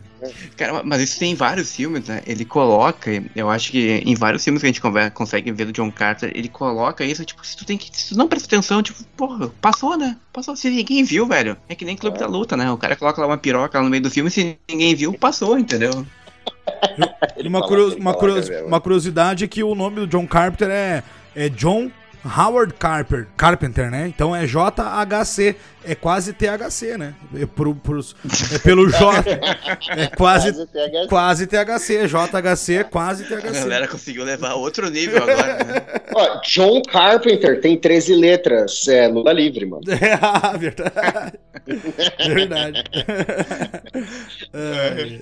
Cara, mas isso tem em vários filmes, né? Ele coloca, eu acho que em vários filmes que a gente consegue ver do John Carter, ele coloca isso, tipo, se tu tem que. Se tu não presta atenção, tipo, porra, passou, né? Passou. Se ninguém viu, velho. É que nem Clube da Luta, né? O cara coloca lá uma piroca lá no meio do filme, se ninguém viu, passou, entendeu? Uma, fala- curio- ele uma, curios- uma curiosidade é que o nome do John Carpenter é, é John Howard Carper, Carpenter, né? Então é JHC, é quase THC, né? É, pro- pros- é pelo J. É quase, Quase THC. quase THC, JHC, quase A THC. galera conseguiu levar a outro nível agora, né? Ó, John Carpenter tem 13 letras, é Lula livre, mano. É, verdade. Verdade. É,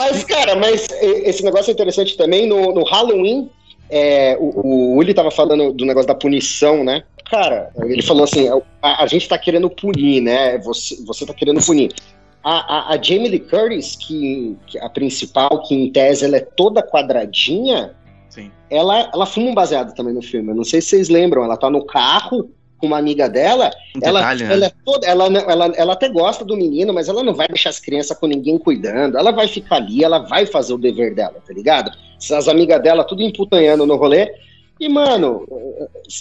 Mas, cara, mas esse negócio é interessante também. No, no Halloween, é, o, o Uli tava falando do negócio da punição, né? Cara, ele falou assim: a, a gente tá querendo punir, né? Você, você tá querendo punir. A, a, a Jamie Lee Curtis, que, que a principal, que em tese ela é toda quadradinha, Sim. ela, ela fuma um baseado também no filme. Eu não sei se vocês lembram, ela tá no carro com uma amiga dela Um ela, detalhe, né? ela, é toda, ela, ela, ela até gosta do menino, mas ela não vai deixar as crianças com ninguém cuidando. Ela vai ficar ali, ela vai fazer o dever dela, tá ligado? As amigas dela tudo emputanhando no rolê. E, mano,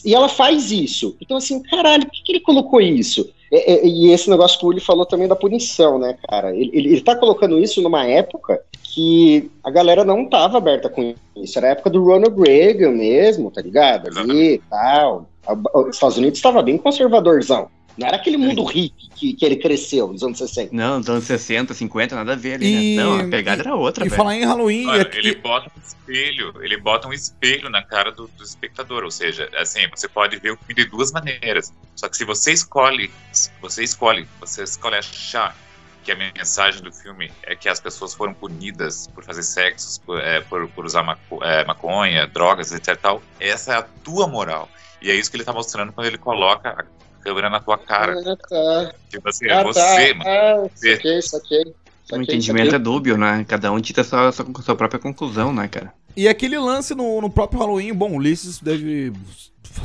e ela faz isso. Então, assim, caralho, por que, que ele colocou isso? E, e- e esse negócio que o Uli falou também da punição, né, cara? Ele, ele, ele tá colocando isso numa época que a galera não tava aberta com isso. Era a época do Ronald Reagan mesmo, tá ligado? Ali e tal. Os Estados Unidos estava bem conservadorzão. Não era aquele mundo hippie que, que ele cresceu nos anos 60. Não, nos anos 60, 50, nada a ver ali, E- né? Não, a pegada era outra, E velho. falar em Halloween. Olha, é que- ele bota um espelho, ele bota um espelho na cara do, do espectador, ou seja, assim, você pode ver o filme de duas maneiras. Só que se você escolhe, se você escolhe, você escolhe achar que a mensagem do filme é que as pessoas foram punidas por fazer sexo, por, é, por, por usar maco- é, maconha, drogas, etc. Tal, essa é a tua moral. E é isso que ele tá mostrando quando ele coloca a câmera na tua cara. Ah, tá. Tipo assim, Ah, é você, tá. mano. Ah, Você. saquei, saquei. O entendimento é dúbio, né? Cada um tira sua, sua, sua própria conclusão, né, cara? E aquele lance no, no próprio Halloween, bom, o Ulisses deve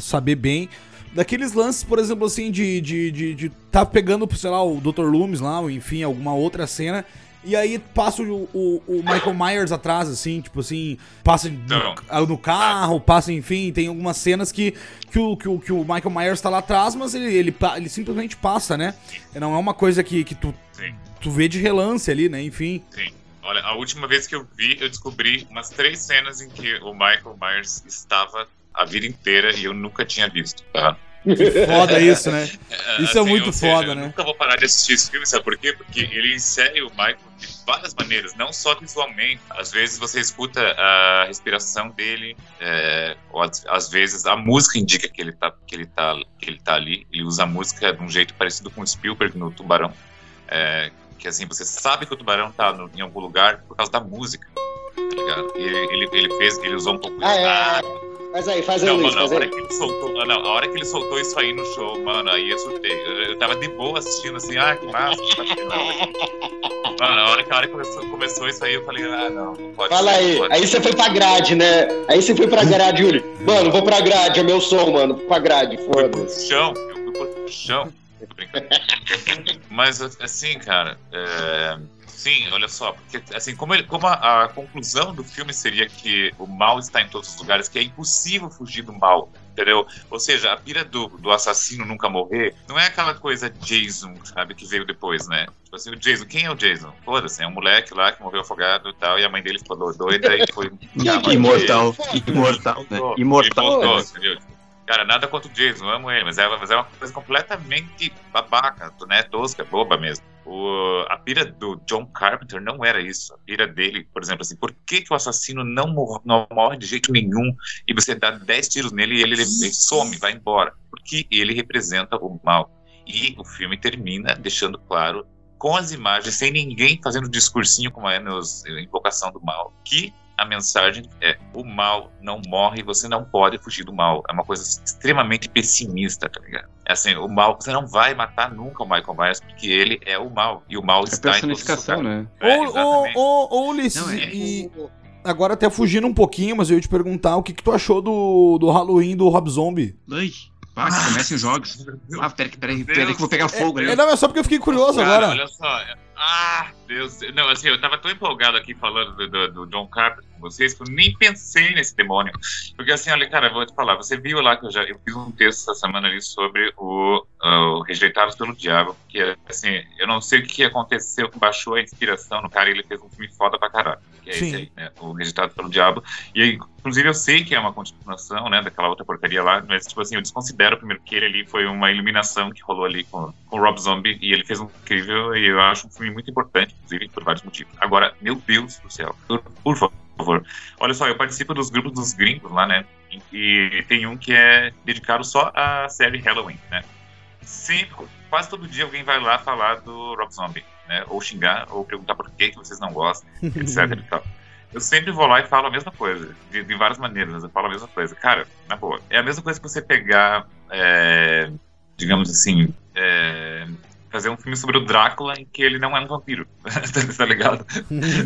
saber bem. Daqueles lances, por exemplo, assim, de, de, de, de tá pegando, sei lá, o Dr. Loomis lá, ou enfim, alguma outra cena. E aí passa o, o, o Michael Myers atrás, assim, tipo assim, passa no, no carro, passa, enfim, tem algumas cenas que, que, o, que, o, que o Michael Myers tá lá atrás, mas ele, ele, ele simplesmente passa, né? Não é uma coisa que, que tu, Sim. tu vê de relance ali, né? Enfim. Sim. Olha, a última vez que eu vi, eu descobri umas três cenas em que o Michael Myers estava a vida inteira e eu nunca tinha visto, tá? Que foda isso, né? Isso é muito ou seja, foda, eu né? Nunca vou parar de assistir esse filme, sabe por quê? Porque ele insere o Michael de várias maneiras, não só visualmente. Às vezes você escuta a respiração dele, é, ou às, às vezes a música indica que ele, tá, que, ele tá, que ele tá ali. Ele usa a música de um jeito parecido com o Spielberg no Tubarão. É, que assim, você sabe que o tubarão tá no- em algum lugar por causa da música. Tá ligado? E ele, ele, ele fez, ele usou um pouco de Ah, é. Faz aí, faz aí, não, Luiz, mano, a hora aí. que ele soltou, não, a hora que ele soltou isso aí no show, mano, aí eu surtei. Eu, eu tava de boa assistindo assim, ah, que massa, que bacana. Mano, a hora que, a hora que começou, começou isso aí, eu falei, ah, não, não pode Fala ser, aí. pode Aí ser. você foi pra grade, né? Aí você foi pra grade, Yuri. Mano, vou pra grade, é meu som, mano. Pra grade, foda-se. chão, eu fui pro chão. Mas, assim, cara, é... sim, olha só, porque, assim, como, ele, como a, a, conclusão do filme seria que o mal está em todos os lugares, que é impossível fugir do mal, entendeu? Ou seja, a pira do, do assassino nunca morrer não é aquela coisa Jason, sabe, que veio depois, né? Tipo assim, o Jason, quem é o Jason? Foda-se, é um moleque lá que morreu afogado e tal, e a mãe dele ficou doida e foi. imortal, imortal, né? Imortal. Entendeu? Cara, nada contra o Jason, amo ele, mas é, mas é uma coisa completamente babaca, né? Tosca, boba mesmo. O, a pira do John Carpenter não era isso. A pira dele, por exemplo, assim, por que, que o assassino não, mor não morre de jeito nenhum e você dá 10 tiros nele e ele, ele, some, vai embora? Porque ele representa o mal. E o filme termina deixando claro com as imagens, sem ninguém fazendo discursinho como é nos Invocação do Mal, que a mensagem é: o mal não morre, você não pode fugir do mal. É uma coisa extremamente pessimista, tá ligado? É assim, o mal, você não vai matar nunca o Michael Myers, porque ele é o mal. E o mal é está personificação, em né? É, ô, ô, ô, Ulisses, não, é. e agora até fugindo um pouquinho, mas eu ia te perguntar o que, que tu achou do, do Halloween do Rob Zombie. Ai. Ah, que comecem os jogos. Ah, peraí, peraí, peraí, que eu vou pegar fogo é, ali. É, não, é só porque eu fiquei curioso Cara, agora. Olha só, ah, Deus. Não, assim, eu tava tão empolgado aqui falando do, do, do John Carpenter com vocês que eu nem pensei nesse demônio. Porque assim, olha, cara, vou te falar, você viu lá que eu já eu fiz um texto essa semana ali sobre o, uh, o Rejeitados pelo Diabo, que assim, eu não sei o que aconteceu que baixou a inspiração no cara e ele fez um filme foda pra caralho. Que é Sim. esse aí, né? O Rejeitados pelo Diabo. E inclusive, eu sei que é uma continuação, né, daquela outra porcaria lá, mas, tipo assim, eu desconsidero primeiro que ele ali foi uma iluminação que rolou ali com, com o Rob Zombie e ele fez um incrível e eu acho um filme muito importante, inclusive, por vários motivos. Agora, meu Deus do céu, por, por favor. Olha só, eu participo dos grupos dos gringos lá, né? E tem um que é dedicado só à série Halloween, né? Sempre, quase todo dia alguém vai lá falar do Rob Zombie, né? Ou xingar, ou perguntar por que, que vocês não gostam, etc e tal. Eu sempre vou lá e falo a mesma coisa, de, de, várias maneiras, eu falo a mesma coisa. Cara, na boa, é a mesma coisa que você pegar, é, digamos assim, é, fazer um filme sobre o Drácula em que ele não é um vampiro, tá ligado?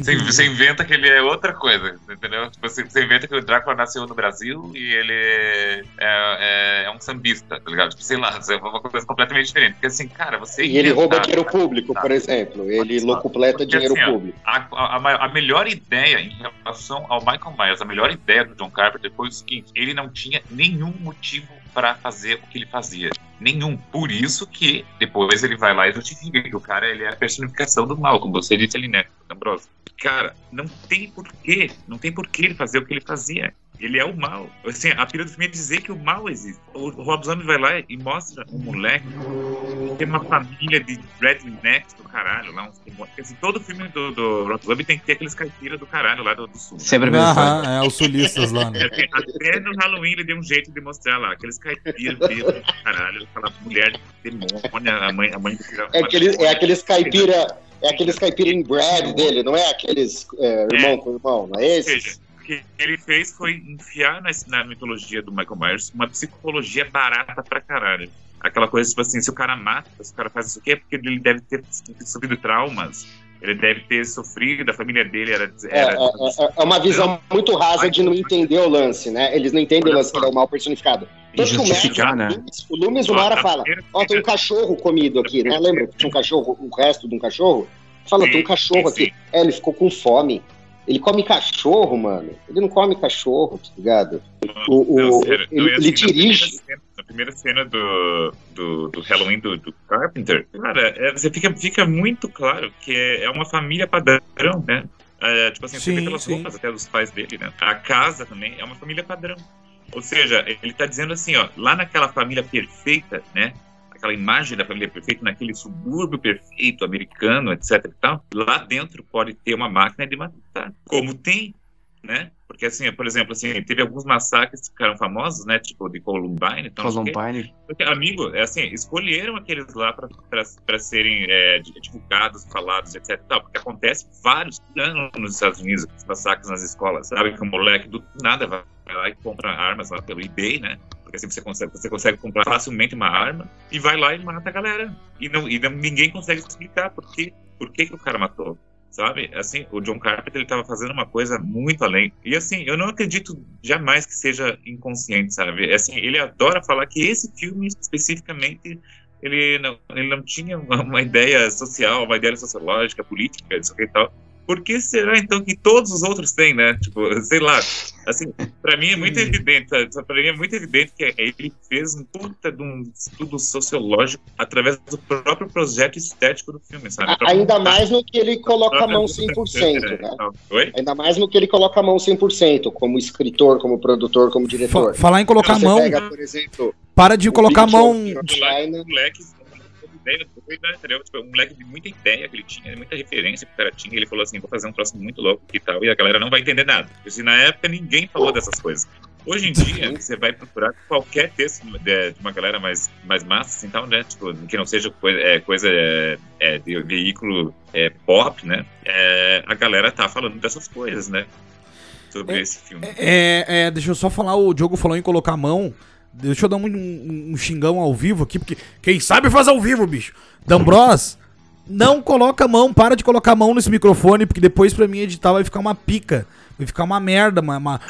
Você, você, inventa que ele é outra coisa, entendeu? Tipo, você, você, inventa que o Drácula nasceu no Brasil e ele é, é, é um sambista, tá ligado? Tipo, sei lá, é uma coisa completamente diferente. Porque assim, cara, você. E ele rouba dinheiro público, por exemplo. Ele locupleta dinheiro assim, público. A, a, a, melhor ideia em relação ao Michael Myers, a melhor ideia do John Carpenter foi o seguinte: ele não tinha nenhum motivo para fazer o que ele fazia. Nenhum. Por isso que depois ele vai lá e justifica que o cara ele é a personificação do mal, como você disse ali, né, Ambrosio? Cara, não tem porquê, não tem porquê ele fazer o que ele fazia. Ele é o mal. Assim, a pira do filme é dizer que o mal existe. O Rob Zombie vai lá e mostra um moleque que tem uma família de rednecks do caralho lá. Uns, assim, todo filme do, do Rob Zombie tem que ter aqueles caipiras do caralho lá do, do sul. Sempre né? Aham, é, os sulistas lá, né? É, até no Halloween ele deu um jeito de mostrar lá. Aqueles caipiras do caralho. Aquela mulher demônia, a mãe, a mãe do é, aquele, é aqueles caipira... É aqueles caipira bread dele, não é aqueles é, irmão é. com irmão, não é esses? Que ele fez foi enfiar na, na, mitologia do Michael Myers uma psicologia barata pra caralho. Aquela coisa, tipo assim, se o cara mata, se o cara faz isso aqui, é porque ele deve ter sofrido traumas. Ele deve ter sofrido, a família dele era. É, era... É, é, é, uma visão muito rasa de não entender o lance, né? Eles não entendem o lance que é o mal personificado. Tanto que o Matt, né? o Lumes, o Mara fala: Ó, oh, tem um cachorro comido aqui, né? Lembra que tinha um cachorro, o resto de um cachorro? Fala, tem um cachorro aqui. É, ele ficou com fome. Ele come cachorro, mano. Ele não come cachorro, tá ligado? O, o, ele, ele assim, dirige. Na primeira cena, do, do, do, Halloween do, do Carpenter, cara, é, você fica, fica muito claro que é, é uma família padrão, né? É, tipo assim, sim, você vê pelas sim. roupas até dos pais dele, né? A casa também é uma família padrão. Ou seja, ele tá dizendo assim, ó, lá naquela família perfeita, né? Aquela imagem da família perfeita naquele subúrbio perfeito americano, etc e tal, lá dentro pode ter uma máquina de matar, como tem, né? Porque assim, por exemplo, assim, teve alguns massacres que ficaram famosos, né? Tipo de Columbine. Então, Columbine. Porque, amigo, é assim, escolheram aqueles lá para serem é, divulgados, falados, etc. Tal, porque acontece vários anos nos Estados Unidos, massacres nas escolas, sabe? Que o moleque do nada vai lá e compra armas lá pelo eBay, né? Porque assim você consegue, você consegue comprar facilmente uma arma e vai lá e mata a galera. E, não, e não, ninguém consegue explicar por quê, por que, que o cara matou. Sabe? Assim, o John Carpenter ele estava fazendo uma coisa muito além. E assim, eu não acredito jamais que seja inconsciente, sabe? Assim, ele adora falar que esse filme especificamente ele não, ele não tinha uma, uma ideia social, uma ideia sociológica, política, isso e tal por que será então que todos os outros têm, né? Tipo, sei lá, assim, para mim é muito evidente, para mim é muito evidente que ele fez um puta de um estudo sociológico através do próprio projeto estético do filme, sabe? Ainda mais no que ele coloca a mão 100%, né? Oi? Ainda mais no que ele coloca a mão 100%, como escritor, como produtor, como diretor. Falar em colocar a mão, pega, por exemplo, para de colocar a mão... Moleques ideia, entendeu? Tipo, um moleque de muita ideia que ele tinha, muita referência que o cara tinha. Ele falou assim: vou fazer um troço muito louco e tal, e a galera não vai entender nada. Porque assim, na época ninguém falou dessas coisas. Hoje em dia, você vai procurar qualquer texto de, uma galera mais, mais massa, assim, tal, né? Tipo, que não seja coisa, é, coisa é, é, de veículo é, pop, né? É, a galera tá falando dessas coisas, né? Sobre é, esse filme. É, é, deixa eu só falar, o Diogo falou em colocar a mão. Deixa eu dar um, um, um, xingão ao vivo aqui, porque quem sabe faz ao vivo, bicho. D'Ambros, não coloca a mão, para de colocar a mão nesse microfone, porque depois pra mim editar vai ficar uma pica. Vai ficar uma merda, uma, uma...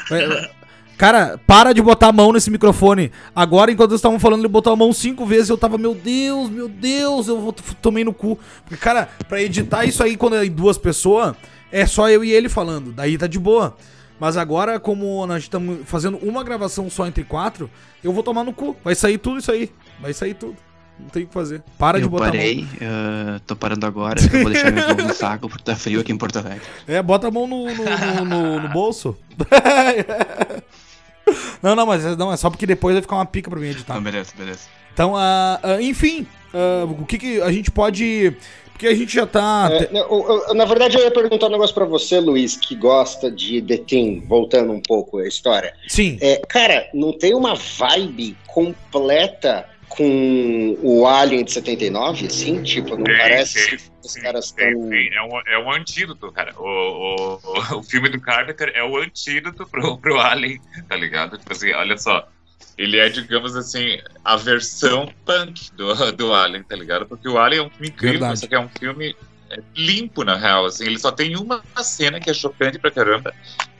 Cara, para de botar a mão nesse microfone. Agora, enquanto eles estavam falando, ele botou a mão cinco vezes. Eu tava, meu Deus, meu Deus, eu tomei no cu. Porque, cara, pra editar isso aí quando é duas pessoas, é só eu e ele falando. Daí tá de boa. Mas agora, como nós estamos fazendo uma gravação só entre quatro, eu vou tomar no cu. Vai sair tudo isso aí. Vai sair tudo. Não tem o que fazer. Para eu de botar parei, a mão. Uh, tô parando agora. Eu vou deixar minha mão no saco porque tá frio aqui em Porto Alegre. É, bota a mão no, no, no, no, no bolso. não, não, mas não, é só porque depois vai ficar uma pica pra mim editar. Não, beleza, beleza. Então, uh, uh, enfim, o que, que a gente pode porque a gente já tá. É, não, na verdade, eu ia perguntar um negócio para você, Luiz, que gosta de The Thing, voltando um pouco a história. Sim. É, cara, não tem uma vibe completa com o Alien de 79, assim? Tipo, não parece sim, que os caras estão. É, um, é um antídoto, cara. O, o, o filme do Carpenter é o antídoto pro, pro Alien, tá ligado? Tipo assim, olha só ele é, digamos assim, a versão punk do, do Alien, tá ligado? Porque o Alien é um filme incrível, Verdade. só que é um filme é, limpo, na real, assim. Ele só tem uma cena que é chocante pra caramba,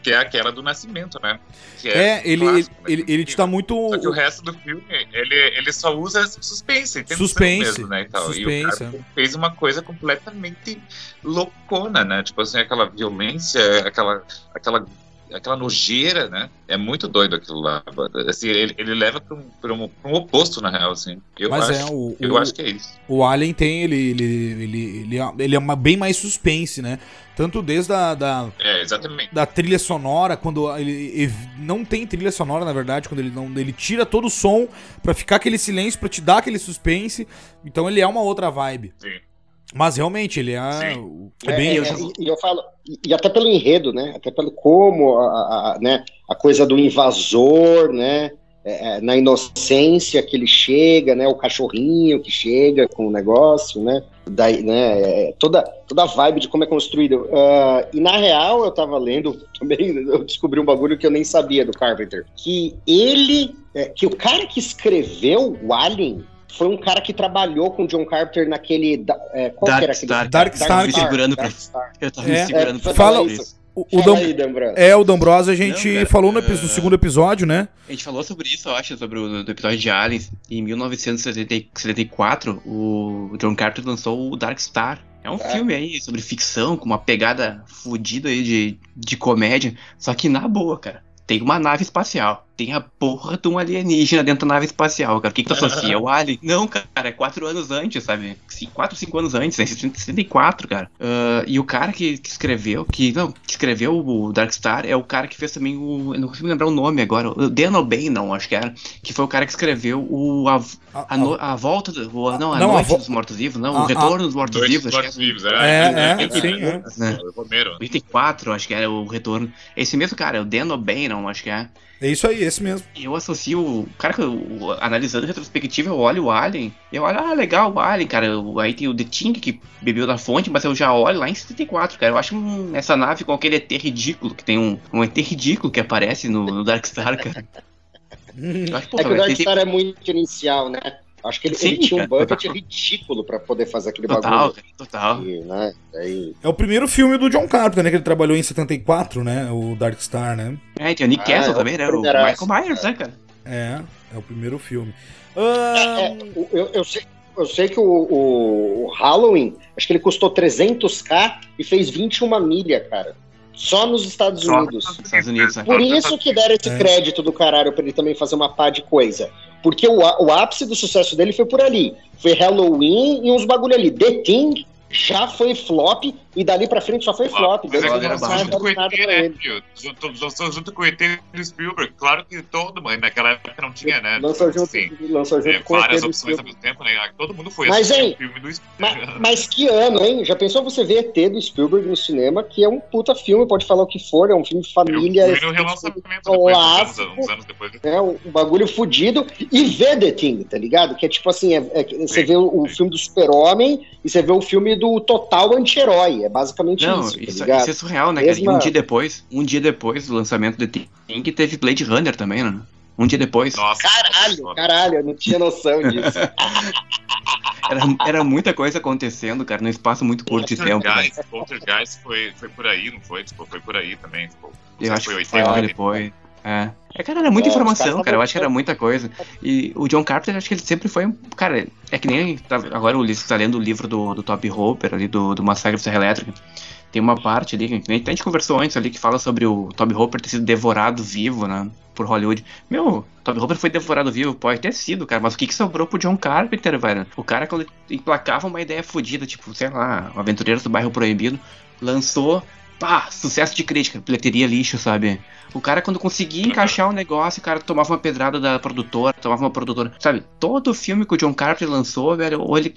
que é aquela do nascimento, né? é, é ele, clássico, né? ele, ele te dá muito... Só que o resto do filme, ele, ele só usa suspense, suspense mesmo, né? E, tal. suspense. e o cara fez uma coisa completamente loucona, né? Tipo assim, aquela violência, aquela, aquela aquela nojeira, né? É muito doido aquilo lá. Assim, ele, ele leva para um, pra um, um, oposto, na real, assim. Eu, Mas acho, é, o, eu o, acho que é isso. O Alien tem, ele, ele, ele, ele, ele é uma, bem mais suspense, né? Tanto desde a da, é, da trilha sonora, quando ele, ele, não tem trilha sonora, na verdade, quando ele não ele tira todo o som para ficar aquele silêncio, para te dar aquele suspense. Então ele é uma outra vibe. Sim. Mas realmente, ele é. é bem. É, é, e eu falo, e até pelo enredo, né? Até pelo como a, a né? a coisa do invasor, né? É, é, na inocência que ele chega, né? O cachorrinho que chega com o negócio, né? Daí, né? É, toda, toda a vibe de como é construído. Uh, e na real, eu tava lendo também, eu descobri um bagulho que eu nem sabia do Carpenter. Que ele. É, que o cara que escreveu o Alien foi um cara que trabalhou com John Carpenter naquele. É, qual Dark era aquele? Star. Dark, Star. Eu segurando Dark Star. Eu tava é, me segurando é, pra fala isso. O, o Dom, aí, é, o Dombrosa a gente Não, falou no, uh, segundo episódio, né? A gente falou sobre isso, eu acho, sobre o episódio de Aliens. Em 1974, o John Carpenter lançou o Dark Star. É um é. filme aí sobre ficção, com uma pegada fodida aí de, de comédia. Só que na boa, cara. Tem uma nave espacial tem a porra de um alienígena dentro da nave espacial, cara. O que, que tu associa? o Alien? Não, cara, é quatro anos antes, sabe? Quatro, cinco anos antes, é 64, cara. Uh, e o cara que, que, escreveu, que não, que escreveu o Dark Star é o cara que fez também o. Eu não consigo lembrar o nome agora. O Dan O'Bannon, não, acho que era. Que foi o cara que escreveu o. A, a, no, a volta. Do, o, não, a não, Noite a dos Mortos-Vivos, não. o Retorno dos Mortos-Vivos. Mortos-Vivos, é. É, é, sim, é. é. Romero. 84, acho que era o Retorno. Esse mesmo cara, é o Dan O'Bannon, acho que é. É isso aí, esse mesmo. Eu associo. Cara, eu, analisando a retrospectiva, eu olho o Alien. Eu olho, ah, legal, o Alien, cara. Aí tem o The Thing que bebeu da fonte, mas eu já olho lá em 74, cara. Eu acho um, essa nave com aquele ET ridículo, que tem um, um ET ridículo que aparece no, no Dark Star, cara. Eu acho, porra, é que o Dark Star é muito inicial, né? Acho que ele, Sim, ele tinha um budget total. ridículo para poder fazer aquele total, bagulho. Total, e, né, aí... É o primeiro filme do John Carpenter, né? Que ele trabalhou em 74, né? O Dark Star, né? É, tem o Nick ah, Castle é também, né? O Michael Myers, né, cara? É, é o primeiro filme. É, é, eu, eu sei eu sei que o, o, o Halloween, acho que ele custou 300k e fez 21 milha, cara. Só nos Estados Só Unidos. Nos Estados Unidos, né? Por isso que deram esse É. crédito do caralho pra ele também fazer uma pá de coisa. Porque o, o ápice do sucesso dele foi por ali. Foi Halloween e uns bagulho ali. The Thing já foi flop e dali pra frente só foi flop. Mas é que junto com o ET, né, Lançou junto com o ET do Spielberg. Claro que todo mundo, naquela época não tinha, né? Lançou junto, Sim. lançou junto É, com várias opções ao mesmo tempo, né? Todo mundo foi Mas, hein, filme do Mas, Spielberg. mas que ano, hein? Já pensou você ver ET do Spielberg no cinema, que é um puta filme, pode falar o que for, é um filme de família. Eu fui no relançamento depois, uns anos, clássico. uns anos depois. né, um bagulho fudido, e ver The Thing, tá ligado? Que é tipo assim, é- é você vê o, o filme do super-homem e você vê o filme do total anti-herói, é basicamente Não, isso, tá isso, isso é surreal, né, cara? Mesma- um dia depois, um dia depois do lançamento do The Thing, teve Blade Runner também, né? Um dia depois. Nossa, Caralho, nossa, caralho, eu não tinha noção disso. Era, era muita coisa acontecendo, cara, num espaço muito curto de tempo. né? Poltergeist, Poltergeist foi, foi por aí, não foi? Tipo, foi por aí também. Tipo, Eu acho foi que foi 80, logo 90. depois. É. É, cara, era muita É, informação, cara. Eu acho que era muita coisa. E o John Carpenter, acho que ele sempre foi um. Cara, é que nem. tá- agora o Ulisses tá lendo o livro do, do Top Hopper ali, do, do Massacre da Serra Elétrica. Tem uma parte ali, que nem a gente conversou antes ali, que fala sobre o Toby Hopper ter sido devorado vivo, né? Por Hollywood. Meu, Toby Hopper foi devorado vivo, pode ter sido, cara. Mas o que, que sobrou pro John Carpenter, velho? O cara, quando emplacava uma ideia fodida, tipo, sei lá, o Aventureiros do Bairro Proibido, lançou, pá, sucesso de crítica, bilheteria lixo, sabe? O cara, quando conseguia encaixar um negócio, o cara tomava uma pedrada da produtora, tomava uma produtora. Sabe, todo filme que o John Carpenter lançou, velho, ou ele.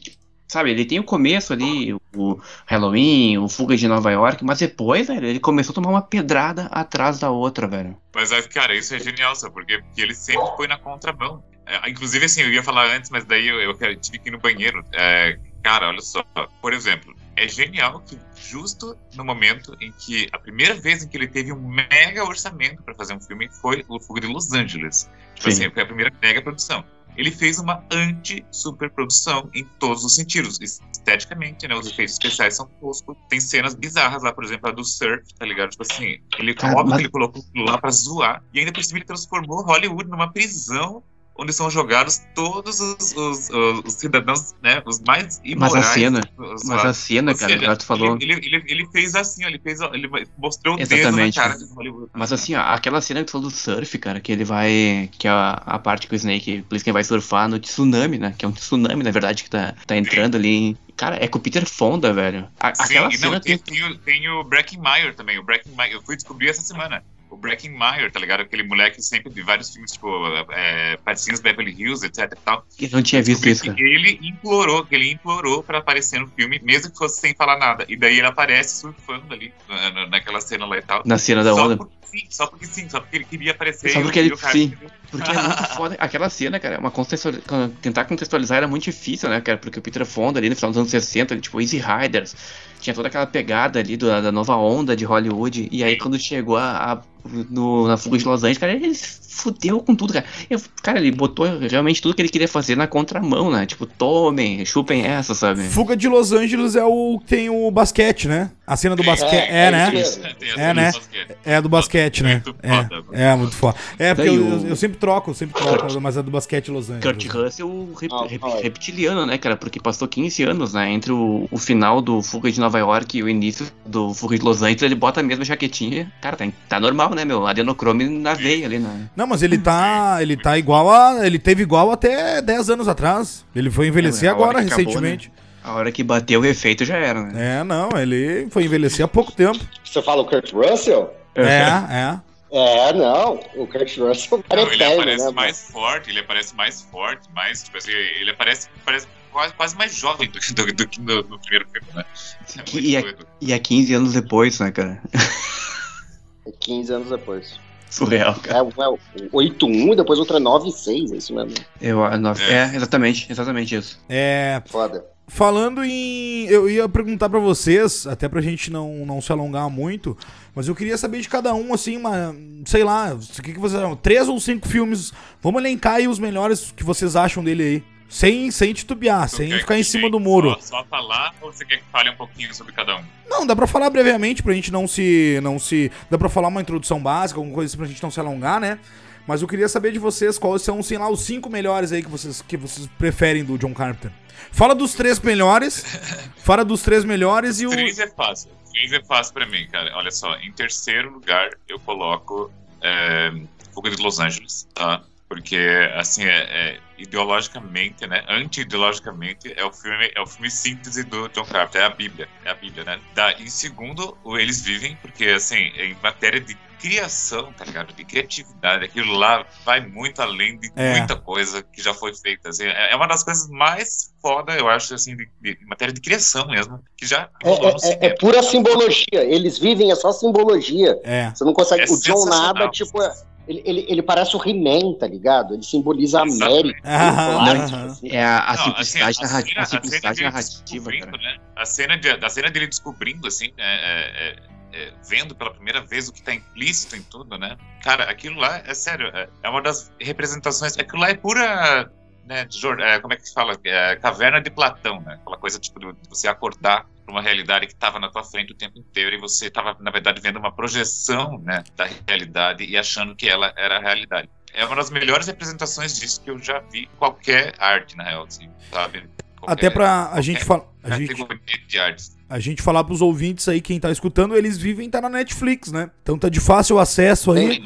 Sabe, ele tem o começo ali, o Halloween, o Fuga de Nova York, mas depois, velho, ele começou a tomar uma pedrada atrás da outra, velho. Mas, é, cara, isso é genial, sabe? Porque, porque ele sempre foi na contramão. É, inclusive, assim, eu ia falar antes, mas daí eu, eu tive que ir no banheiro. É, cara, olha só. Por exemplo, é genial que justo no momento em que a primeira vez em que ele teve um mega orçamento para fazer um filme foi o Fuga de Los Angeles. Tipo Sim. assim, foi a primeira mega produção. Ele fez uma anti-superprodução em todos os sentidos. Esteticamente, né? Os efeitos especiais são toscos. Tem cenas bizarras lá, por exemplo, a do surf, tá ligado? Tipo assim, ele, Cara, óbvio mas- que ele colocou lá pra zoar. E ainda por cima ele transformou Hollywood numa prisão onde são jogados todos os, os- os- os cidadãos, né? Os mais Mas a imorais. cena- os- Mas a cena, cara, seja, agora tu falou. Ele, ele, ele, fez assim, ele fez, ele mostrou o dedo na Exatamente. cara de Hollywood. Mas assim, ó, aquela cena que tu falou do surf, cara, que ele vai. Que é a, a parte que o Snake, por isso que ele vai surfar no tsunami, né? Que é um tsunami, na verdade, que tá, tá entrando ali. em- Cara, é com o Peter Fonda, velho. A- Sim, aquela e cena não, tem, tem. tem, o, tem o Breckenmeyer também. O Breckenmeyer, eu fui descobrir essa semana. O Breckenmeyer, tá ligado? Aquele moleque sempre de vários filmes, tipo, é, Patricinhas Beverly Hills, etc e tal. Eu não tinha visto isso, cara. Ele implorou, que ele implorou pra aparecer no filme, mesmo que fosse sem falar nada. E daí ele aparece surfando ali, na- na- naquela cena lá e tal. Na cena da só onda. porque sim, só porque sim, só porque ele queria aparecer. Só porque ele- sim. Porque é muito foda. Aquela cena, cara, uma contextual... tentar contextualizar era muito difícil, né, cara? Porque o Peter Fonda ali no final dos anos 60, ele, tipo, Easy Riders, tinha toda aquela pegada ali do- da nova onda de Hollywood. E aí quando chegou a, a- no- na fuga de Los Angeles, cara, ele fudeu com tudo, cara. Eu- cara, ele botou realmente tudo que ele queria fazer na contramão, né? Tipo, tomem, chupem essa, sabe? Fuga de Los Angeles é o que tem o basquete, né? A cena do basquete. É, é né? isso. Tem as É, né? cenas basquete. É do basquete, né? Muito foda. É, é muito foda. É, porque eu, eu sempre troco, eu sempre troco, mas é do basquete Los Angeles. Kurt Russell rep- rep- é. reptiliano, né, cara? Porque passou 15 anos, né? Entre o, o final do Fuga de Nova York e o início do Fuga de Los Angeles, ele bota a mesma jaquetinha. Cara, tá, tá normal, né, meu? Adenocrome na veia ali, né? Não, mas ele tá, ele tá igual a, ele teve igual até 10 anos atrás. Ele foi envelhecer É, agora acabou, recentemente. A hora que bateu o efeito já era, né? É, não, ele foi envelhecer há pouco tempo. Você fala o Kurt Russell? É, é. É, não. O Kurt Russell é um cara Não, ele eterno, aparece né, mais forte, ele aparece mais forte, mais, tipo assim, ele aparece, parece quase, quase mais jovem do, que- do, do que no, no primeiro filme, né? É e, a- doido. e há 15 anos depois, né, cara? mano? 15 anos depois. Surreal, cara. É, é o 8-1 e depois outra 9-6, é isso mesmo. Eu, a nossa- É. é, exatamente, exatamente isso. É, Foda. Falando em. Eu ia perguntar pra vocês, até pra gente não, não se alongar muito, mas eu queria saber de cada um, assim, uma. Sei lá, o que, que vocês acham? Três ou cinco filmes. Vamos elencar aí os melhores que vocês acham dele aí. Sem, sem titubear, Tu sem ficar em cima do muro. Só, só falar ou você quer que fale um pouquinho sobre cada um? Não, dá pra falar brevemente pra gente não se. não se. Dá pra falar uma introdução básica, alguma coisa assim pra gente não se alongar, né? Mas eu queria saber de vocês quais são, sei lá, os cinco melhores aí que vocês, que vocês preferem do John Carpenter. Fala dos três melhores. fala dos três melhores e o. Três é fácil. Três é fácil pra mim, cara. Olha só, em terceiro lugar eu coloco é, Fuga de Los Angeles, tá? Porque, assim, é, é ideologicamente, né? Anti-ideologicamente, é o filme, é o filme síntese do John Carpenter, é a Bíblia, é a Bíblia, né? Da, em segundo, o Eles Vivem, porque, assim, em matéria de criação, tá ligado? De criatividade, aquilo lá vai muito além de É. muita coisa que já foi feita. Assim, é é uma das coisas mais foda, eu acho, assim, de, de matéria de criação mesmo, que já É, é- é- é pura simbologia. Eles vivem, é só simbologia. É. Você não consegue. É o John. Nada, tipo, é- ele, ele, ele parece o He-Man, tá ligado? Ele simboliza a. América. Tipo assim. É a, a Não, simplicidade, assim, narra- cena- a cena simplicidade dele narrativa, descobrindo, cara. né? A cena, de, a cena dele descobrindo, assim, é, é, é, vendo pela primeira vez o que tá implícito em tudo, né? Cara, aquilo lá, é sério, é, é uma das representações. Aquilo lá é pura. Né, de é, como é que se fala? É, caverna de Platão, né? Aquela coisa tipo de você acordar para uma realidade que estava na tua frente o tempo inteiro e você estava, na verdade, vendo uma projeção né, da realidade e achando que ela era a realidade. É uma das melhores representações disso que eu já vi em qualquer arte, na real, assim, sabe? Qualquer Até pra a gente, fal- a gente, de artes. a gente falar pros ouvintes aí, quem tá escutando, eles vivem, tá na Netflix, né? Então tá de fácil acesso aí.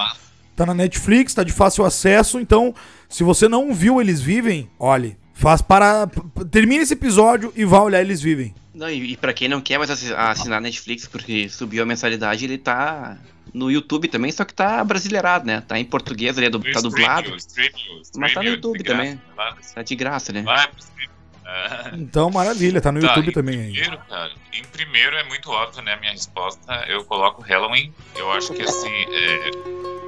Tá na Netflix, tá de fácil acesso. Então, se você não viu Eles Vivem, olhe. Faz para. Termina esse episódio e vá olhar Eles Vivem. Não, e, e pra quem não quer mais assi- assinar Netflix porque subiu a mensalidade, ele tá no YouTube também, só que tá brasileirado, né? Tá em português, ele é du- tá dublado, Mas tá no YouTube também. tá de graça, né? Vai pro Ah, Então, maravilha, tá no Tá, YouTube também aí. Primeiro, cara, em primeiro é muito óbvio, né? Minha resposta, eu coloco Halloween. Eu acho que assim, é,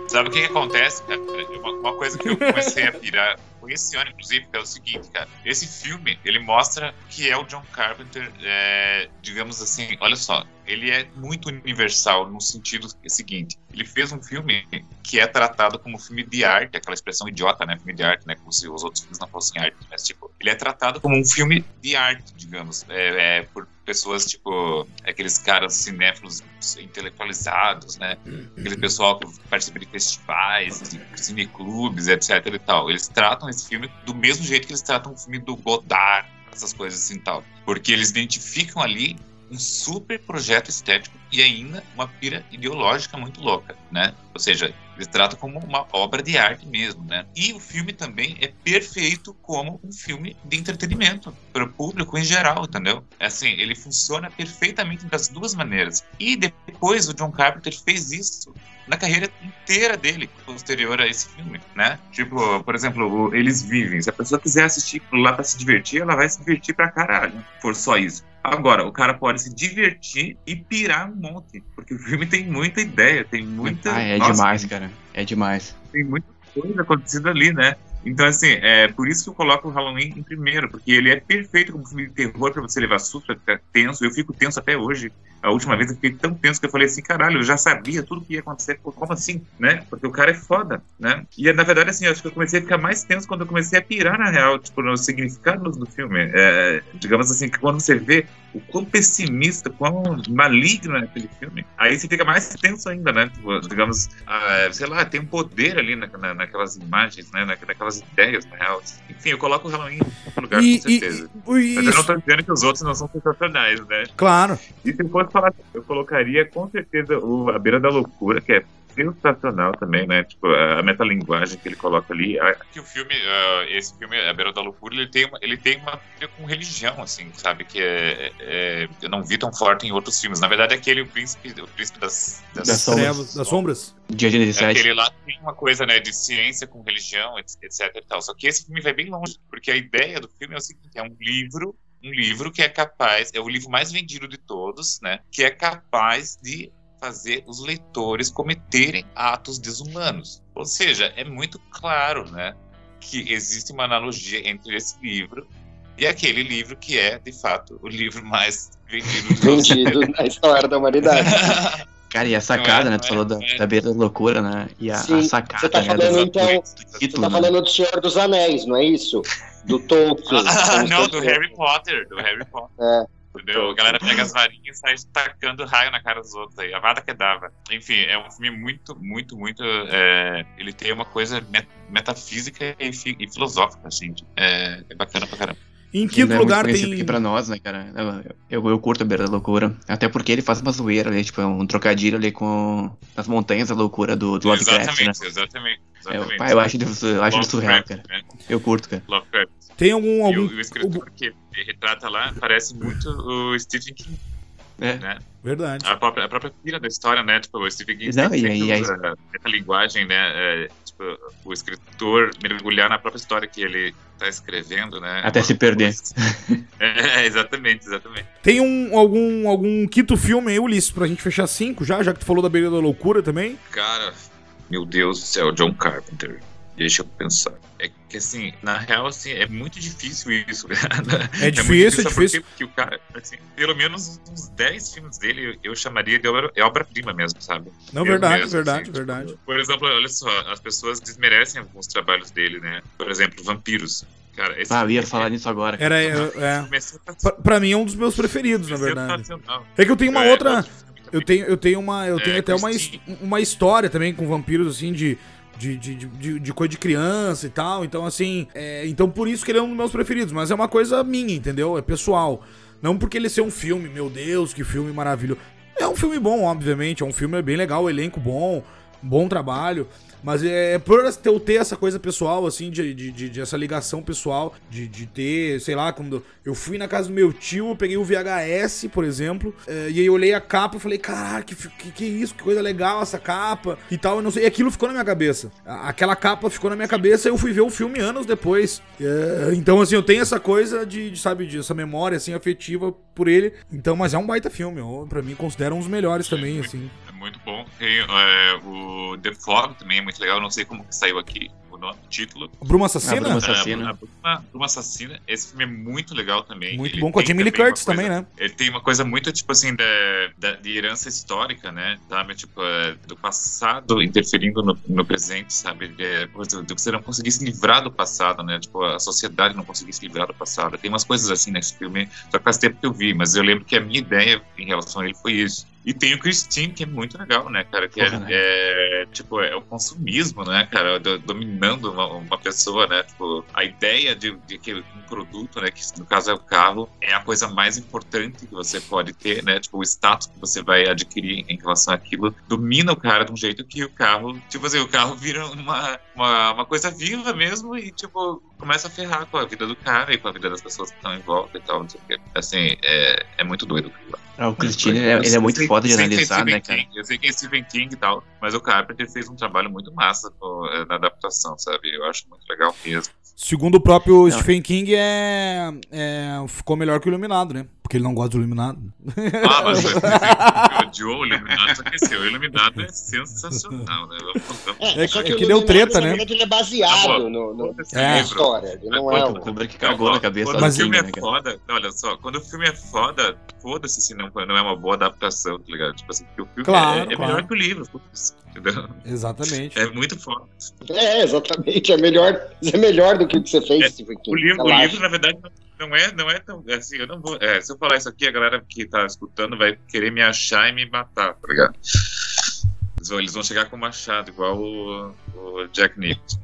sabe o que, que acontece, cara? Uma, uma coisa que eu comecei a pirar foi esse ano, inclusive, que é o seguinte, cara. Esse filme, ele mostra que é o John Carpenter, é, digamos assim, olha só, ele é muito universal no sentido seguinte. Ele fez um filme que é tratado como filme de arte, aquela expressão idiota, né? Filme de arte, né? Como se os outros filmes não fossem arte, mas tipo, ele é tratado como um filme de arte, digamos, é, é, por pessoas tipo aqueles caras cinéfilos intelectualizados, né? Aquele pessoal que participa de festivais, de cineclubes, etc e tal. Eles tratam esse filme do mesmo jeito que eles tratam o filme do Godard, essas coisas assim tal. Porque eles identificam ali um super projeto estético e ainda uma pira ideológica muito louca, né? Ou seja, eles tratam como uma obra de arte mesmo, né? E o filme também é perfeito como um filme de entretenimento para o público em geral, entendeu? É Assim, ele funciona perfeitamente das duas maneiras. E depois o John Carpenter fez isso na carreira inteira dele, posterior a esse filme, né? Tipo, por exemplo, Eles Vivem. Se a pessoa quiser assistir lá para se divertir, ela vai se divertir pra caralho, por só isso. Agora, o cara pode se divertir e pirar um monte, porque o filme tem muita ideia, tem muita. Ah, é Nossa, demais, cara. É demais. tem muita coisa acontecendo ali, né? Então, assim, é por isso que eu coloco o Halloween em primeiro, porque ele é perfeito como filme de terror pra você levar susto, pra ficar tenso. Eu fico tenso até hoje. A última vez eu fiquei tão tenso que eu falei assim, caralho, eu já sabia tudo que ia acontecer. Como assim, né? Porque o cara é foda, né? E na verdade, assim, eu acho que eu comecei a ficar mais tenso quando eu comecei a pirar, na real, tipo, no significado do filme. É, digamos assim, que quando você vê o quão pessimista, quão maligno é aquele filme, aí você fica mais tenso ainda, né? Tipo, digamos, ah, sei lá, tem um poder ali na, na- naquelas imagens, né? Na- Naquelas ideias, na real. Enfim, eu coloco o Halloween em primeiro lugar, E, com e, certeza. e- Mas eu não tô dizendo que os outros não são sensacionais, né? claro. E se eu fosse falar, eu colocaria com certeza o A Beira da Loucura, que é sensacional também, né? Tipo, a metalinguagem que ele coloca ali. A- Que o filme, ah, esse filme, A Beira da Loucura, ele tem uma, ele tem uma filha com religião, assim, sabe? Que é, é- eu não vi tão forte em outros filmes. Na verdade, aquele o príncipe, o príncipe das, das, Das sombras. Trevas, das sombras. Dia é 17. Aquele lá tem uma coisa, né, de ciência com religião, etc etc e tal. Só que esse filme vai bem longe, porque a ideia do filme é o seguinte, é um livro, um livro que é capaz, é o livro mais vendido de todos, né, que é capaz de fazer os leitores cometerem atos desumanos. Ou seja, é muito claro, né, que existe uma analogia entre esse livro e aquele livro que é, de fato, o livro mais vendido. Vendido na história da humanidade. Cara, e a sacada, é, né? Tu é, falou da, não é. da beira da loucura, né? E a, Sim, a sacada, você tá né? falando, do- então, do Você tá né? falando do Senhor dos Anéis, não é isso? Do Tolkien. Ah, não, do. Harry Potter, do Harry Potter. É, Entendeu? A galera pega as varinhas e sai tacando raio na cara dos outros aí. A vada que dava. Enfim, é um filme muito, muito, muito. é, ele tem uma coisa met- metafísica e, fi- e filosófica, assim. É, é bacana pra caramba. Em quinto é lugar tem. aqui pra nós, né, cara? Eu, eu, eu curto a Beira da Loucura. Até porque ele faz uma zoeira ali, tipo, um trocadilho ali com as montanhas da loucura do, do Lovecraft, né? exatamente, exatamente, É, exatamente. pá, eu acho ele, eu acho ele surreal, cara. Né? Eu curto, cara. Lovecraft. Tem algum. E algum... o, o escritor que ele retrata lá parece muito o Stephen King, É. né? Verdade. A própria, a própria filha da história, né? Tipo, o Stephen King Não, e aí- usa essa linguagem, né? é, tipo, o escritor mergulhar na própria história que ele tá escrevendo, né? Até se perder. É, exatamente, exatamente. Tem um, algum, algum quinto filme aí, Ulisses, pra gente fechar cinco já, já que tu falou da Beira da Loucura também. Cara, meu Deus do céu, John Carpenter. Deixa eu pensar. É que assim, na real, assim, é muito difícil isso. cara. É difícil, muito é sabe por difícil. quê? Porque o cara, assim, pelo menos uns 10 filmes dele eu chamaria de obra- é obra-prima mesmo, sabe? Não, Eu verdade, mesmo, verdade, assim, verdade. tipo, por exemplo, olha só, as pessoas desmerecem alguns trabalhos dele, né? Por exemplo, Vampiros. Cara, esse Ah, eu ia falar nisso agora. cara. Era. É, é. é. Pra, pra mim é um dos meus preferidos, na verdade. É que eu tenho uma É, outra. Eu tenho, eu tenho uma. Eu É, tenho até uma, uma história também com vampiros, assim, de. De, de, de, de- coisa de criança e tal. Então, assim. é, então, por isso que ele é um dos meus preferidos. Mas é uma coisa minha, entendeu? É pessoal. Não porque ele ser um filme, meu Deus, que filme maravilhoso. É um filme bom, obviamente. É um filme bem legal, elenco bom, bom trabalho. Mas é por eu ter essa coisa pessoal, assim, de, de, de- de essa ligação pessoal, de, de ter, sei lá, quando eu fui na casa do meu tio, eu peguei o VHS, por exemplo, eh, e aí eu olhei a capa e falei, caraca, que, que, que isso, que coisa legal essa capa e tal, eu não sei. E aquilo ficou na minha cabeça. Aquela capa ficou na minha cabeça e eu fui ver o filme anos depois. Eh, então, assim, eu tenho essa coisa de, de, sabe, de essa memória, assim, afetiva por ele. Então, mas é um baita filme, eu, pra mim, considero um dos melhores também, assim. É muito bom. Tem é, o The Fog também é muito legal. Não sei como que saiu aqui o nome, o título. Bruma Assassina? Bruma Assassina. A, a Bruma, Bruma Assassina. Esse filme é muito legal também. Muito Ele bom, com a Jamie Lee Curtis coisa- também, né? Ele tem uma coisa muito, tipo assim, da, da- de herança histórica, né? Sabe? Tipo, é, do passado interferindo no, no presente, sabe? É, coisa de você não conseguir se livrar do passado, né? Tipo, a sociedade não conseguir se livrar do passado. Tem umas coisas assim nesse filme, só que faz tempo que eu vi, mas eu lembro que a minha ideia em relação a ele foi isso. E tem o Christine, que é muito legal, né, cara? Que é, Porra, né? é, tipo, é o consumismo, né, cara? Do- dominando uma, uma pessoa, né? Tipo, a ideia de, de que um produto, né, que no caso é o carro, é a coisa mais importante que você pode ter, né? Tipo, o status que você vai adquirir em relação àquilo domina o cara de um jeito que o carro, tipo assim, o carro vira uma, uma, uma coisa viva mesmo e, tipo, começa a ferrar com a vida do cara e com a vida das pessoas que estão em volta e tal, não sei o quê. Assim, é, é muito doido. aquilo lá. Ah, o Christine, ele é, ele é muito Eu sei- foda de é analisar, né, cara? King, eu sei que é Stephen King e tal, mas o Carpenter fez um trabalho muito massa pô, eh, na adaptação, sabe? Eu acho muito legal mesmo. Segundo o próprio Stephen King, é, é- ficou melhor que o Iluminado, né? Porque ele não gosta do Iluminado. Ah, mas odiou o Iluminado, só que assim, o Iluminado é sensacional, né? É É, só que- que, é o que deu Iluminado, treta, né? ele é Tá baseado bom. no, no, É. na história. Ele não é quando-. O Kubrick cagou na cabeça Quando Mas- o filme é né, cara? foda, não, olha só, quando o filme é foda, foda-se se não, não é uma boa adaptação, tá ligado? Tipo assim, porque o filme Claro, é, é claro. melhor que o livro, entendeu? Exatamente. É muito foda. É, exatamente. É melhor, é melhor do que o que você fez, É, Stephen King. O livro, o livro, na verdade, não é, não é tão. Assim, eu não vou. é, se eu falar isso aqui, a galera que tá escutando vai querer me achar e me matar, tá ligado? Eles vão, eles vão chegar com machado, igual o, o Jack Nicholson.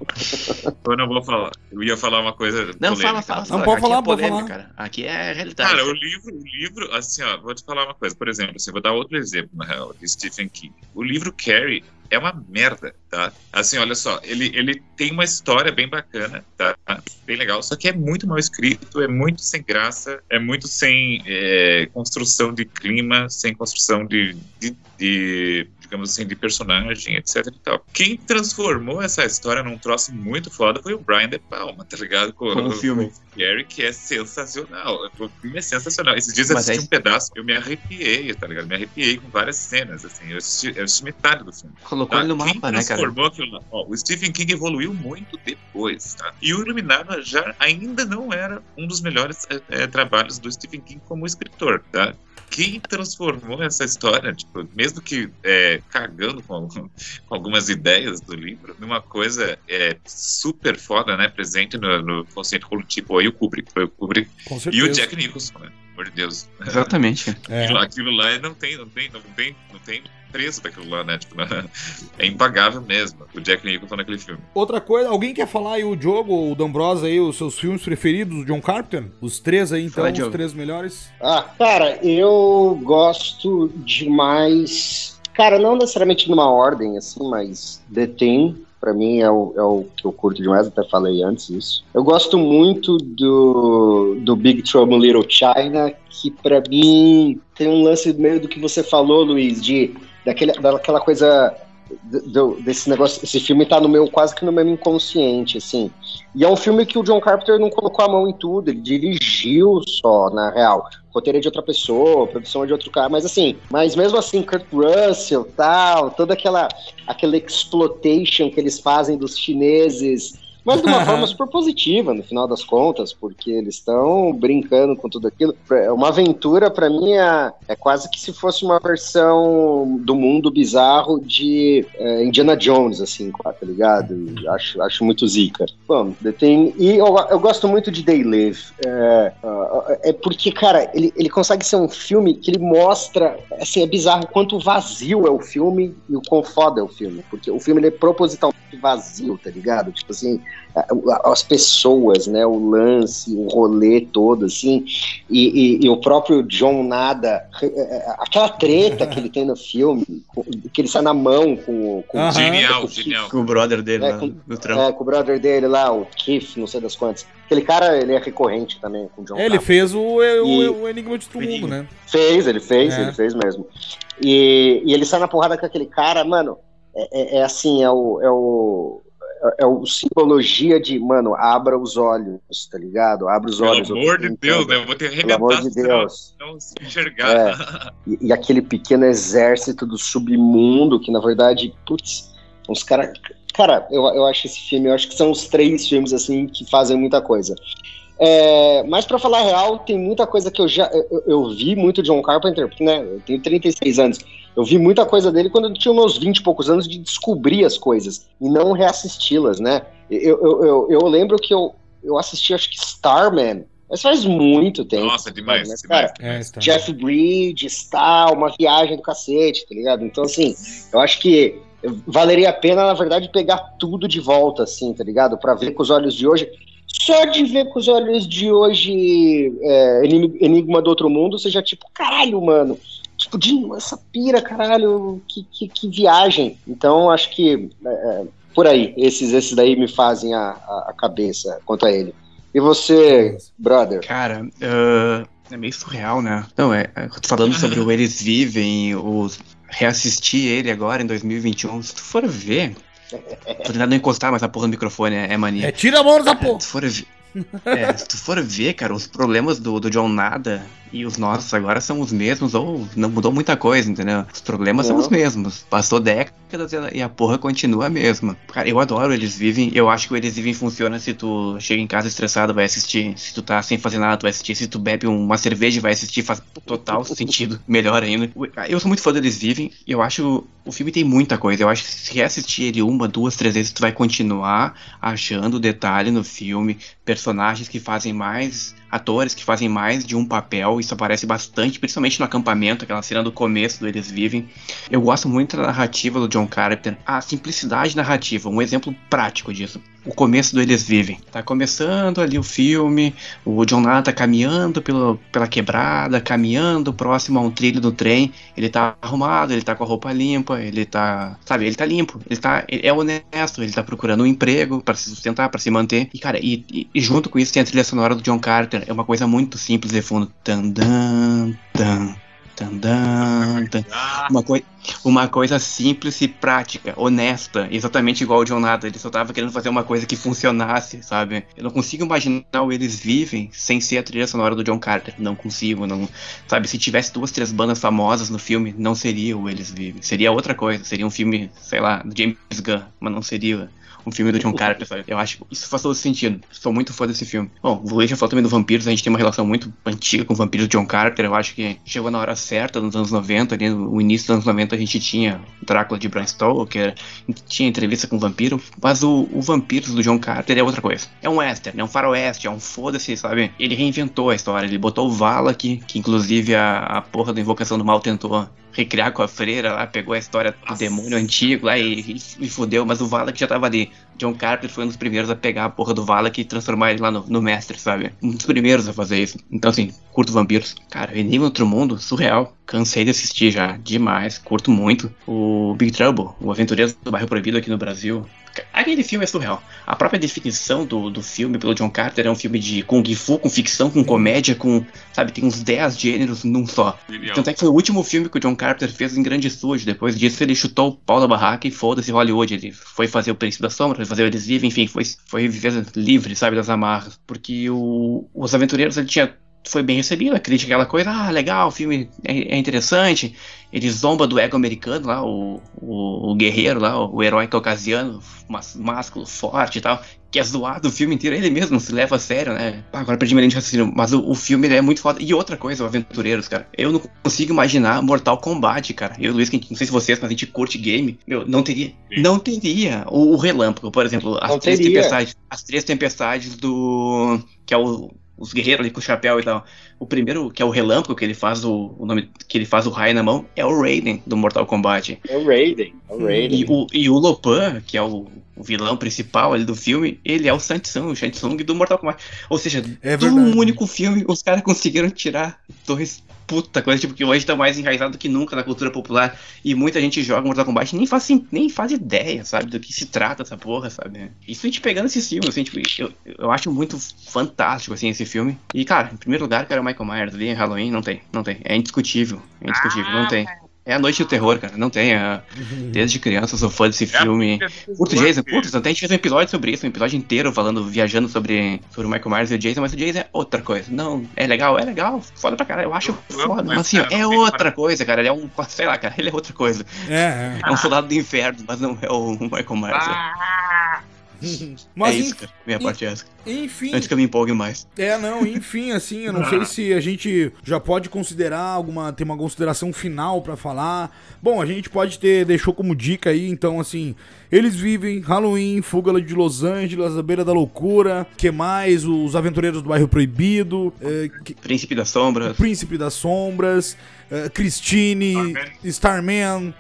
eu não vou falar. Eu ia falar uma coisa. Não, polêmica. fala, fala, Não, pode Aqui falar, é pode polêmica, falar. cara. Aqui é realidade. Cara, o livro, o livro, assim, ó, vou te falar uma coisa. Por exemplo, assim, vou dar outro exemplo, na real, de Stephen King. O livro Carrie é uma merda, tá? Assim, olha só, ele, ele tem uma história bem bacana, tá? Bem legal, só que é muito mal escrito, é muito sem graça, é muito sem é, construção de clima, sem construção de, de, de, digamos assim, de personagem, etc e tal. Quem transformou essa história num troço muito foda foi o Brian De Palma, tá ligado? Com, Com o filme. com Gary, que é sensacional. O filme é sensacional. Esses dias eu assisti é- um pedaço, eu me arrepiei, tá ligado? Me arrepiei com várias cenas, assim. Eu assisti, eu assisti metade do filme. Colocou ele no mapa, né, cara? Aquilo lá? Ó, o Stephen King evoluiu muito depois, tá? E o Iluminado já ainda não era um dos melhores é, é, trabalhos do Stephen King como escritor, tá? Quem transformou essa história, tipo, mesmo que é, cagando com, com algumas ideias do livro, numa coisa é, super foda, né? Presente no, no consciente coletivo, aí o Kubrick. Foi o Kubrick e o Jack Nicholson, né? O amor de Deus. Exatamente. É. Aquilo, aquilo, lá não tem, não tem, não tem, não tem preço daquilo lá, né? Tipo, é impagável mesmo. O Jack Nicholson naquele filme. Outra coisa, alguém quer falar aí o Diogo, o D'Ambrosa aí, os seus filmes preferidos do John Carpenter? Os três aí, então, Fala, os três melhores? Ah, cara, eu gosto demais. Cara, não necessariamente numa ordem, assim, mas The Thing, para mim é o, é o que eu curto demais, até falei antes isso. Eu gosto muito do, do Big Trouble in Little China, que para mim tem um lance meio do que você falou, Luiz, de daquele, daquela coisa do, desse negócio, esse filme tá no meu, quase que no meu inconsciente, assim. E é um filme que o John Carpenter não colocou a mão em tudo, ele dirigiu só, na real. Roteiro é de outra pessoa, produção é de outro cara, mas assim, mas mesmo assim, Kurt Russell, tal, toda aquela, aquela exploitation que eles fazem dos chineses mas de uma forma super positiva, no final das contas, porque eles estão brincando com tudo aquilo. É uma aventura, para mim, é, é, quase que se fosse uma versão do mundo bizarro de é, Indiana Jones, assim, tá ligado? Acho, acho muito zica. Bom, tem, e eu, eu gosto muito de Day Live. É, é porque, cara, ele, ele consegue ser um filme que ele mostra, assim, é bizarro quanto vazio é o filme e o quão foda é o filme. Porque o filme ele é propositalmente vazio, tá ligado? Tipo assim, as pessoas, né, o lance, o rolê todo, assim, e, e, e, o próprio John Nada, aquela treta que ele tem no filme, que ele sai na mão com, com, uhum. genial, com, genial. com o brother dele é, lá, com, trampo. É, com o brother dele lá, o Keith, não sei das quantas. Aquele cara, ele é recorrente também com o John é, Ele fez o, o, e, o Enigma de Todo Mundo, né? Fez, ele fez, é. ele fez mesmo. E, e ele sai na porrada com aquele cara, mano, é, é, é assim, é o, é o é o simbologia de, mano, abra os olhos, tá ligado? Abra os Pelo olhos. Pelo amor de Deus, né? Eu vou ter que Pelo amor de Deus. Não, não se enxergar. É. E, e, aquele pequeno exército do submundo, que na verdade, putz, uns caras. Cara, eu, eu acho esse filme, eu acho que são os três filmes, assim, que fazem muita coisa. É, mas para falar real, tem muita coisa que eu já eu, eu, vi muito John Carpenter, né? Eu tenho 36 anos. Eu vi muita coisa dele quando eu tinha meus 20 e poucos anos de descobrir as coisas e não reassisti-las, né? Eu, eu, eu, eu, lembro que eu, eu assisti, acho que Starman, mas faz muito tempo. Nossa, demais. Né, cara, demais. É, Jeff Bridges, tal, uma viagem do cacete, tá ligado? Então, assim, eu acho que valeria a pena, na verdade, pegar tudo de volta, assim, tá ligado? Para ver com os olhos de hoje. Só de ver com os olhos de hoje é, Enigma do Outro Mundo, você já, tipo, caralho, mano De essa pira, caralho, que, que, que viagem. Então, acho que é, é, por aí, esses, esses daí me fazem a, a, cabeça quanto a ele. E você, brother? Cara, uh, é meio surreal, né? Não, é, é falando sobre o Eles Vivem, o reassistir ele agora em 2021, se tu for ver. Tô tentando não encostar, mas a porra do microfone é, é mania. É, tira a mão da porra! Se tu for ver. É, se tu for ver, cara, os problemas do, do John Nada e os nossos agora são os mesmos, ou não mudou muita coisa, entendeu? Os problemas não. são os mesmos. Passou décadas e a porra continua a mesma. Cara, eu adoro Eles Vivem. Eu acho que o Eles Vivem funciona se tu chega em casa estressado, vai assistir. Se tu tá sem fazer nada, tu vai assistir. Se tu bebe uma cerveja, vai assistir. Faz total sentido. Melhor ainda. Eu sou muito fã do Eles Vivem. Eu acho. O filme tem muita coisa. Eu acho que se reassistir ele uma, duas, três vezes, tu vai continuar achando detalhe no filme. Personagens que fazem mais atores que fazem mais de um papel, isso aparece bastante, principalmente no acampamento, aquela cena do começo do Eles Vivem. Eu gosto muito da narrativa do John Carpenter, a simplicidade narrativa, um exemplo prático disso o começo do Eles Vivem. Tá começando ali o filme, o John tá caminhando pelo, pela quebrada, caminhando próximo a um trilho do trem. Ele tá arrumado, ele tá com a roupa limpa, ele tá. Sabe, ele tá limpo, ele tá. Ele é honesto, ele tá procurando um emprego para se sustentar, para se manter. E, cara, e, e, junto com isso tem a trilha sonora do John Carter. É uma coisa muito simples de fundo. Tan, dan, dan. Uma, coi uma coisa simples e prática, honesta, exatamente igual o John Nada. Ele só tava querendo fazer uma coisa que funcionasse, sabe? Eu não consigo imaginar o Eles Vivem sem ser a trilha sonora do John Carter. Não consigo, não. Sabe, se tivesse duas, três bandas famosas no filme, não seria o Eles Vivem. Seria outra coisa. Seria um filme, sei lá, do James Gunn, mas não seria um filme do John Carpenter, sabe? Eu acho que isso faz todo sentido. Sou muito fã desse filme. Bom, o Luiz já falou também do Vampiros, a gente tem uma relação muito antiga com o Vampiros do John Carpenter. Eu acho que chegou na hora certa, nos anos 90, ali no início dos anos 90 a gente tinha Drácula de Bram Stoker, tinha entrevista com o vampiro, mas o, o Vampiros do John Carter é outra coisa. É um western, é um faroeste, é um foda-se, sabe? Ele reinventou a história, ele botou o Valak, que inclusive a, a porra da Invocação do Mal tentou recriar com a freira lá, pegou a história do Nossa. demônio antigo lá e, e, e fudeu, mas o Valak já tava ali. John Carter foi um dos primeiros a pegar a porra do Valak e transformar ele lá no, no mestre, sabe? Um dos primeiros a fazer isso. Então, assim, curto vampiros. Cara, Enigma Outro Mundo, surreal. Cansei de assistir já, demais, curto muito. O Big Trouble, o Aventureiros do Bairro Proibido aqui no Brasil. Aquele filme é surreal. A própria definição do, do filme pelo John Carter é um filme de Kung Fu, com ficção, com comédia, com. Sabe, tem uns 10 gêneros num só. Genial. Tanto é que foi o último filme que o John Carter fez em grande estúdio. Depois disso, ele chutou o pau da barraca e foda-se Hollywood. Ele foi fazer o Príncipe da Sombra, foi fazer o Elisível, enfim, foi, foi viver livre, sabe, das amarras. Porque o, Os Aventureiros, ele tinha. Foi bem recebido, a crítica, aquela coisa, ah, legal, o filme é, é interessante. Ele zomba do ego americano lá, o, o, o guerreiro lá, o, o herói caucasiano, mas, másculo, forte e tal que é zoado o filme inteiro, ele mesmo se leva a sério, né? Ah, agora perdi minha de raciocínio, mas o, o filme é muito foda. E outra coisa, o Aventureiros, cara, eu não consigo imaginar Mortal Kombat, cara. Eu e o Luiz, que não sei se vocês, mas a gente curte game, meu, não teria, Sim. não teria o, o Relâmpago, por exemplo, as Não três teria. tempestades, as três tempestades do, que é o os guerreiros ali com o chapéu e tal. O primeiro, que é o Relâmpago, que ele faz o, o nome, que ele faz o raio na mão, é o Raiden do Mortal Kombat. É o Raiden. É o Raiden. E o, e o Lopan, que é o, o vilão principal ali do filme, ele é o Sansung, o Shansung do Mortal Kombat. Ou seja, É de um único filme, os caras conseguiram tirar dois puta coisa, tipo, que hoje tá mais enraizado do que nunca na cultura popular. E muita gente joga Mortal Kombat e nem faz, nem faz ideia, sabe, do que se trata essa porra, sabe? Isso a gente pegando esse filme, assim, tipo, eu, eu acho muito fantástico, assim, esse filme. E, cara, em primeiro lugar, cara, o Michael Myers ali, Halloween, não tem, não tem. É indiscutível, é indiscutível, não tem. É a noite do terror, cara, não tem. é- Desde criança eu sou fã desse É filme. Curto Jason, curto. Até a gente fez um episódio sobre isso, um episódio inteiro falando, viajando sobre, sobre o Michael Myers e o Jason, mas o Jason é outra coisa. Não, é legal, é legal, foda pra caralho, eu acho foda. mas, assim, ó, é outra coisa, cara. Ele é um, sei lá, cara, ele é outra coisa. É, É um soldado do inferno, mas não é o Michael Myers. Ah, é. é Mas isso, enf- cara. Minha parte é essa. enfim, Antes que eu me empolgue mais. É, não, enfim, assim, eu não sei se a gente já pode considerar alguma. ter uma consideração final pra falar. Bom, a gente pode ter, deixou como dica aí, então, assim, eles vivem Halloween, Fuga de Los Angeles, A Beira da Loucura, que mais? Os Aventureiros do Bairro Proibido, é, que- Príncipe das Sombras. Príncipe das Sombras, é, Christine, Starman,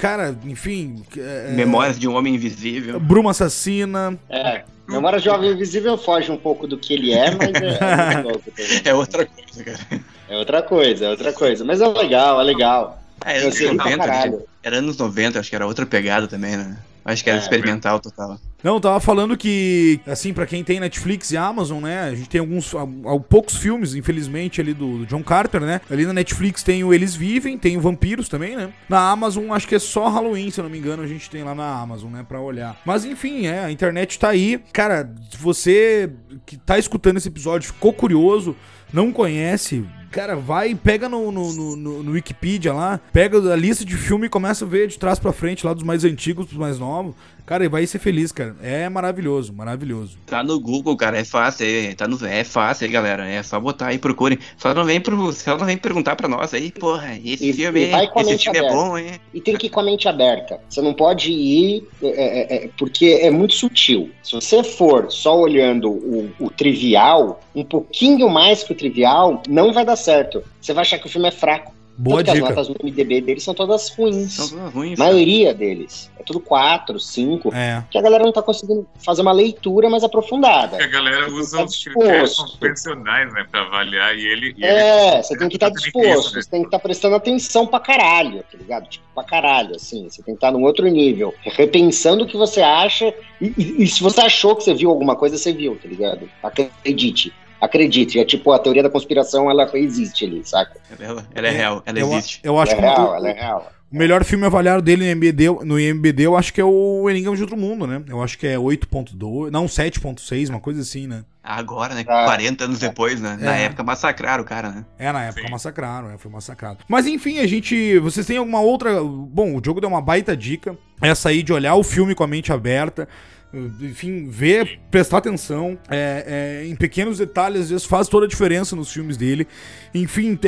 cara, enfim. é, Memórias de um Homem Invisível. Bruma Assassina. É. Memória Jovem Invisível foge um pouco do que ele é, mas é, é. É outra coisa, cara. É outra coisa, é outra coisa. Mas é legal, é legal. É, Eu anos sei pra 90, caralho. gente. era anos 90, acho que era outra pegada também, né? Acho que era É, experimental total. Não, eu tava falando que, assim, pra quem tem Netflix e Amazon, né? A gente tem alguns, al- al- poucos filmes, infelizmente, ali do, do John Carter, né? Ali na Netflix tem o Eles Vivem, tem o Vampiros também, né? Na Amazon, acho que é só Halloween, se eu não me engano, a gente tem lá na Amazon, né? Pra olhar. Mas enfim, é, a internet tá aí. Cara, se você que tá escutando esse episódio ficou curioso, não conhece, cara, vai, pega no, no, no, no- Wikipedia lá, pega a lista de filme e começa a ver de trás pra frente, lá dos mais antigos pros mais novos. Cara, e vai ser feliz, cara. É maravilhoso, maravilhoso. Tá no Google, cara, é fácil, é, tá no, é fácil aí, galera. É só botar aí, procurem. Só não vem, pro, só não vem perguntar pra nós aí, porra, esse E- filme, e vai com a esse mente filme é aberta. bom, hein? E tem que ir com a mente aberta. Você não pode ir, é, é, é, porque é muito sutil. Se você for só olhando o, o trivial, um pouquinho mais que o trivial, não vai dar certo. Você vai achar que o filme é fraco. Boa Tanto dica. as notas no MDB deles são todas ruins. São todas ruins. A maioria deles. É tudo 4, 5. É. Que a galera não tá conseguindo fazer uma leitura mais aprofundada. Porque a galera usa Tá os critérios convencionais, né, pra avaliar, e ele... e É, ele- você tem que estar exatamente disposto, né? você tem que estar prestando atenção pra caralho, tá ligado? Tipo, pra caralho, assim. Você tem que estar num outro nível, repensando o que você acha. E, e- e se você achou que você viu alguma coisa, você viu, tá ligado? Acredite. Acredite. É tipo, a teoria da conspiração, ela existe ali, saca? Ela, ela é real, ela eu, existe. eu acho é que real, o, ela é real. o melhor filme avaliado dele no IMBD, no IMBD, eu acho que é o Enigma de Outro Mundo, né? Eu acho que é 8.2, não, 7.6, uma coisa assim, né? Agora, né? Ah. 40 anos depois, né? Na É. época massacraram o cara, né? É, na época Sim. massacraram, é, foi massacrado. Mas enfim, a gente. Vocês têm alguma outra. Bom, o jogo deu uma baita dica. Essa aí de olhar o filme com a mente aberta. Enfim, ver, prestar atenção é, é, em pequenos detalhes, às vezes faz toda a diferença nos filmes dele. Enfim,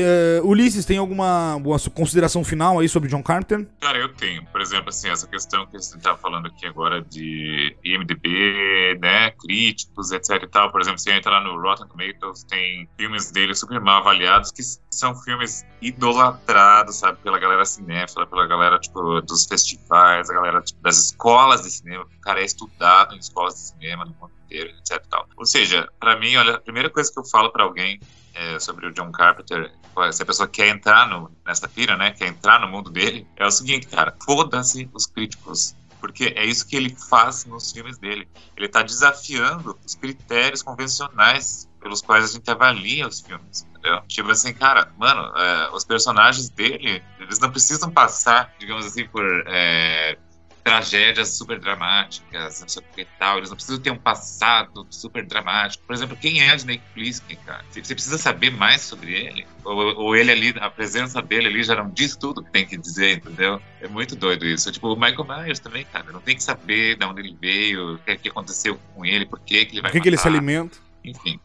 Ulisses, tem alguma, alguma consideração final aí sobre John Carpenter? Cara, eu tenho. Por exemplo, assim, essa questão que você está falando aqui agora de IMDB, né, críticos, etc e tal. Por exemplo, você entra lá no Rotten Tomatoes, tem filmes dele super mal avaliados, que são filmes idolatrados, sabe, pela galera cinéfila, pela galera, tipo, dos festivais, a galera tipo, das escolas de cinema. O cara é em escolas de cinema no mundo inteiro, etc tal. Ou seja, para mim, olha, a primeira coisa que eu falo para alguém é, sobre o John Carpenter, se a pessoa quer entrar no, nessa pira, né, quer entrar no mundo dele, é o seguinte, cara, foda-se os críticos, porque é isso que ele faz nos filmes dele. Ele está desafiando os critérios convencionais pelos quais a gente avalia os filmes. Entendeu? Tipo assim, cara, mano, é, os personagens dele, eles não precisam passar, digamos assim, por é, tragédias super dramáticas, não sei o que tal. Eles não precisam ter um passado super dramático. Por exemplo, quem é o Snake Plissken, cara? Você precisa saber mais sobre ele? Ou, ou, ele ali, a presença dele ali já não diz tudo que tem que dizer, entendeu? É muito doido isso. Tipo, o Michael Myers também, cara. Não tem que saber de onde ele veio, o que, que aconteceu com ele, por que, que ele vai Por que, que ele se alimenta? Enfim,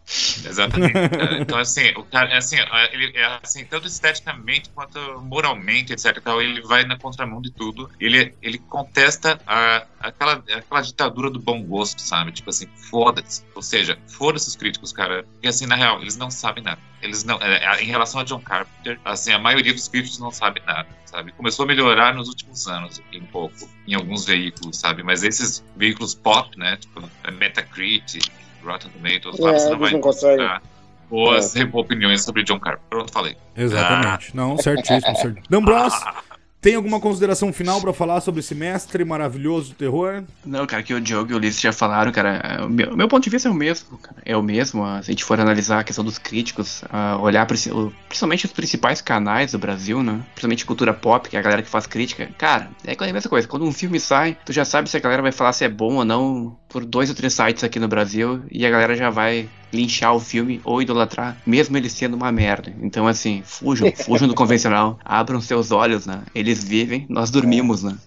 exatamente. então, assim, o cara, assim, ele é assim, tanto esteticamente quanto moralmente, etc. Tal, ele vai na contramão de tudo. Ele, ele contesta a, aquela, aquela ditadura do bom gosto, sabe? Tipo assim, foda-se. Ou seja, foda-se os críticos, cara. Porque, assim, na real, eles não sabem nada. Eles não, é, em relação a John Carpenter, assim, a maioria dos críticos não sabe nada, sabe? Começou a melhorar nos últimos anos, um pouco, em alguns veículos, sabe? Mas esses veículos pop, né? Tipo, Metacritic, Rotten Tomatoes, lá, é, você não vai encontrar boas é. opiniões sobre John Carpenter. Pronto, falei. Exatamente. Ah. Não, certíssimo, certíssimo. Dan Bros, ah. Tem alguma consideração final para falar sobre esse mestre maravilhoso do terror? Não, cara, que o Diogo e o Ulisses já falaram, cara. O meu, meu, ponto de vista é o mesmo, cara. É o mesmo. Se a gente for analisar a questão dos críticos, olhar principalmente os principais canais do Brasil, né? Principalmente cultura pop, que é a galera que faz crítica. Cara, é a mesma coisa. Quando um filme sai, tu já sabe se a galera vai falar se é bom ou não por dois ou três sites aqui no Brasil e a galera já vai linchar o filme ou idolatrar, mesmo ele sendo uma merda. Então, assim, fujam, fujam do convencional, abram seus olhos, né? Eles vivem, nós dormimos, né?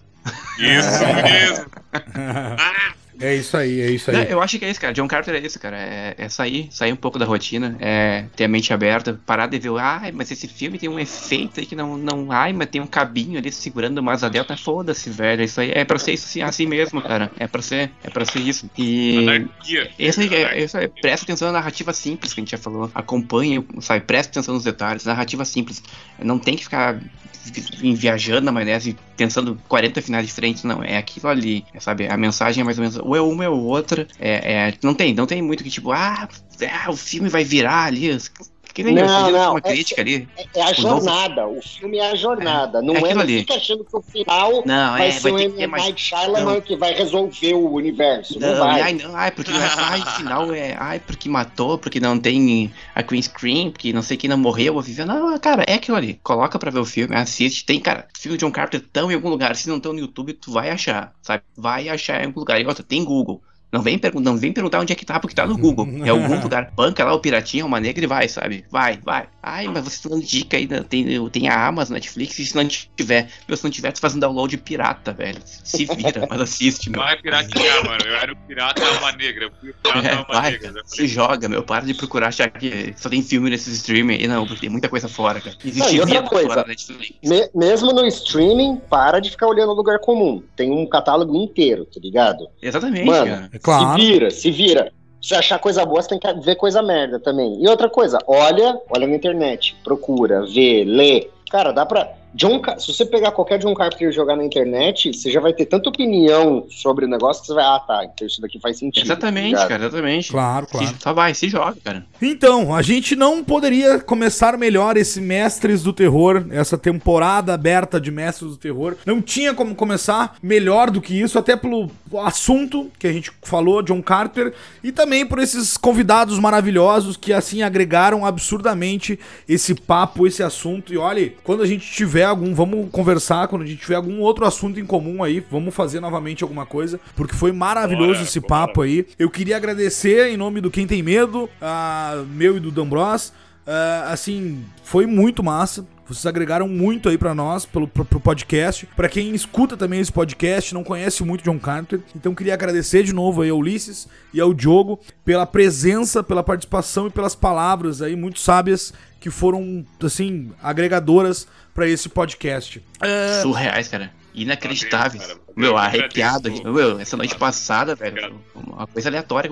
Isso mesmo! É isso aí, é isso aí. Não, eu acho que é isso, cara. John Carter é isso, cara. É, é, sair, sair um pouco da rotina, é ter a mente aberta, parar de ver, ai, mas esse filme tem um efeito aí que não, não ai, mas tem um cabinho ali segurando o asa delta. Foda-se, velho. Isso aí é pra ser isso assim, assim mesmo, cara. É pra ser, é pra ser isso. E. Isso aí, é, isso aí, presta atenção na narrativa simples que a gente já falou. Acompanhe, sabe? Presta atenção nos detalhes. Narrativa simples. Não tem que ficar viajando na maionese, pensando 40 finais diferentes, não, é aquilo ali, é, sabe? A mensagem é mais ou menos, ou é uma ou outra, é, é, não tem, não tem muito que tipo, ah, é, o filme vai virar ali, que nem não, eu, não, uma crítica é, ali. É, é a jornada, novo... o filme é a jornada. É, não é, é ali. fica achando que o final não, vai é, ser vai o M. Night Shyamalan que vai resolver o universo. Não, não vai. Ai, não, ai, porque não é, ai, final é, ai, porque matou, porque não tem a Queen Scream, porque não sei quem não morreu ou viveu. Não, cara, é aquilo ali. Coloca pra ver o filme, assiste. Tem, cara, filme de John Carter tão em algum lugar. Se não estão no YouTube, tu vai achar, sabe? Vai achar em algum lugar. E outra, tem Google. Não vem, não vem perguntar onde é que tá, porque tá no Google. É algum lugar. Banca lá o piratinha, uma negra e vai, sabe? Vai, vai. Ai, mas você tá dando dica aí, tem, tem a Amazon, Netflix, e se não tiver, meu, se não tiver, tu faz um download pirata, velho. Se vira, mas assiste, meu. Não é piratinha, mano. Eu era o pirata uma negra. Eu fui o pirata é, alma vai, negra. Se joga, meu. Para de procurar achar que só tem filme nesses streaming aí, não, porque tem muita coisa fora, cara. Existe não, outra coisa, me, mesmo no streaming, para de ficar olhando o lugar comum. Tem um catálogo inteiro, tá ligado? Exatamente, Mano, cara. Claro. Se vira, se vira. Se achar coisa boa, você tem que ver coisa merda também. E outra coisa, olha, olha na internet, procura, vê, lê. Cara, dá pra John, se você pegar qualquer John Carpenter e jogar na internet, você já vai ter tanta opinião sobre o negócio que você vai, ah, tá, então isso daqui faz sentido. Exatamente, tá cara, exatamente. Claro, claro. Se, só vai, se joga, cara. Então, a gente não poderia começar melhor esse Mestres do Terror, essa temporada aberta de Mestres do Terror. Não tinha como começar melhor do que isso, até pelo assunto que a gente falou, John Carter, e também por esses convidados maravilhosos que assim agregaram absurdamente esse papo, esse assunto. E olha, quando a gente tiver tiver algum, vamos conversar quando a gente tiver algum outro assunto em comum aí, vamos fazer novamente alguma coisa, porque foi maravilhoso bora, esse bora. papo aí. Eu queria agradecer em nome do Quem Tem Medo, a meu e do Dambros. Uh, assim, foi muito massa. Vocês agregaram muito aí pra nós, pelo, pro, pro podcast. Pra quem escuta também esse podcast, não conhece muito John Carter. Então queria agradecer de novo aí ao Ulisses e ao Diogo pela presença, pela participação e pelas palavras aí muito sábias que foram, assim, agregadoras pra esse podcast. É, Surreais, cara. Inacreditáveis. Meu, Eu arrepiado. agradeço. Meu, essa noite passada, velho, uma coisa aleatória.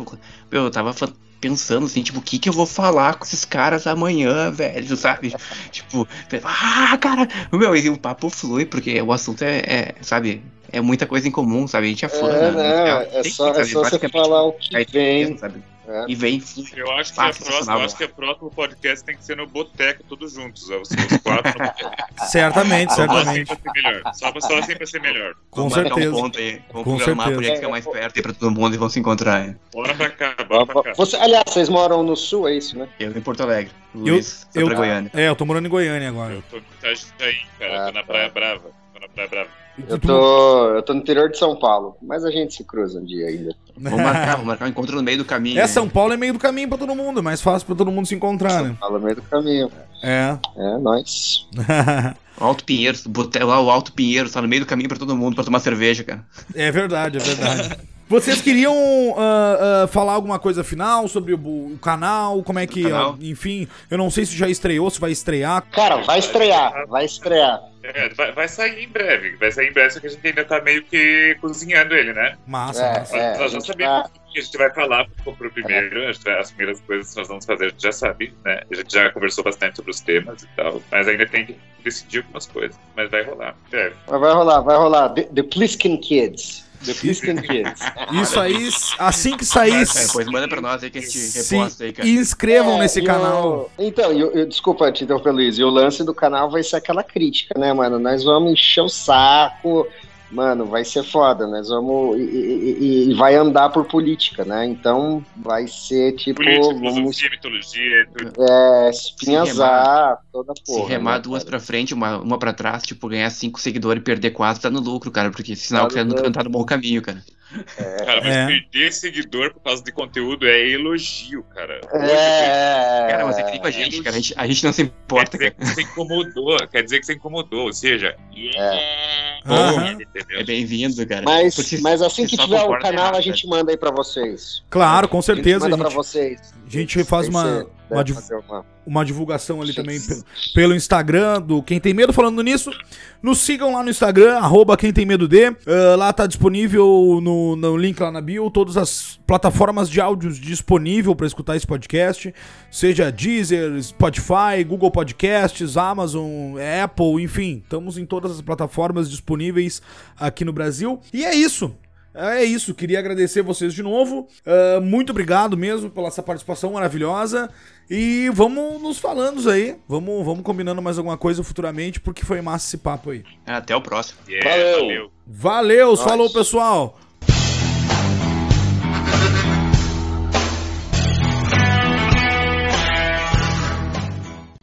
Meu, eu tava pensando assim, tipo, o que que eu vou falar com esses caras amanhã, velho, sabe? tipo, ah, cara, meu, e o papo flui, porque o assunto é, é, sabe, é muita coisa em comum, sabe? A gente é fã, É, né? Tem É que, só, é só você falar o que é vem. mesmo, sabe? É. E vem. Eu acho que, Ah, a próxima, sensacional, eu acho que o próximo podcast tem que ser no boteco, todos juntos. Os, os quatro no boteco. certamente, Só pra certamente. sempre ser melhor. Só pra, só sempre ser melhor. Com Vamos marcar certeza. Um ponto aí. Vamos Com programar certeza. por aí que fica mais perto aí pra todo mundo e vão se encontrar. hein? Bora pra cá, bora pra cá. Você, aliás, vocês moram no sul, é isso, né? Eu em Porto Alegre. Eu- Luiz, eu- pra Goiânia. É, eu tô morando em Goiânia agora. Eu tô no Itajaí, cara. Ah, tô na tá. Praia Brava. Tô na Praia Brava. Eu tô, eu tô no interior de São Paulo, mas a gente se cruza um dia ainda. Vamos marcar, vamos marcar um encontro no meio do caminho. É, né? São Paulo é meio do caminho pra todo mundo, é mais fácil pra todo mundo se encontrar, né? Fala no meio do caminho. É. É, nós. O Alto Pinheiros, o bote- lá o Alto Pinheiros, tá no meio do caminho pra todo mundo pra tomar cerveja, cara. É verdade, é verdade. Vocês queriam ah, ah, falar alguma coisa final sobre o, o canal? Como é que. Ah, enfim, eu não sei se já estreou, se vai estrear. Cara, vai estrear, vai estrear. É, vai, vai sair em breve. Vai sair em breve, só que a gente ainda tá meio que cozinhando ele, né? Massa, É, massa. é. Nós já gente sabemos tá- que a gente vai falar pro, pro primeiro, vai- as primeiras coisas que nós vamos fazer, a gente já sabe, né? A gente já conversou bastante sobre os temas e tal, mas ainda tem que decidir algumas coisas. Mas vai rolar, em breve. Mas vai rolar, vai rolar. The, The Pliskin Kids. The Pliskin Kids. Isso aí, assim que sair. É, pois manda pra nós aí que a gente reposta aí, cara. inscrevam É, nesse e canal. o- Então, eu, eu- desculpa te interromper, Luiz. E o lance do canal vai ser aquela crítica, né, mano? Nós vamos encher o saco. Mano, vai ser foda. Nós vamos. E, e- e- vai andar por política, né? Então vai ser tipo. Política, vamos filosofia, mitologia, tudo. é, espinhazar toda Se porra. remar né, duas cara? pra frente, uma, uma pra trás, tipo, ganhar cinco seguidores e perder quatro, tá no lucro, cara. Porque sinal que Tá você no não tá no bom caminho, cara. Cara, mas É. perder seguidor por causa de conteúdo é elogio, cara. É. Cara, mas é que nem com a gente, cara. A gente, a gente não se importa, Quer dizer cara. que você incomodou, quer dizer que você incomodou, ou seja, Aham. entendeu? É bem-vindo, cara. Mas, mas assim que tiver o concorda canal, errado, a gente manda aí pra vocês. Claro, com A gente certeza. manda A pra gente, vocês. a gente faz Tem uma, ser, uma, div- fazer uma- uma divulgação ali também pe- pelo Instagram do Quem Tem Medo. Falando nisso, nos sigam lá no Instagram, arroba Quem Tem Medo D. Ah, lá tá disponível no, no link lá na bio, todas as plataformas de áudios disponível para escutar esse podcast, seja Deezer, Spotify, Google Podcasts, Amazon, Apple, enfim, estamos em todas as plataformas disponíveis aqui no Brasil. E é isso. É isso, queria agradecer vocês de novo. Ah, muito obrigado mesmo pela essa participação maravilhosa. E vamos nos falando aí. Vamos, vamos combinando mais alguma coisa futuramente, porque foi massa esse papo aí. Até o próximo. Yeah, Valeu. valeu. Valeu, falou pessoal!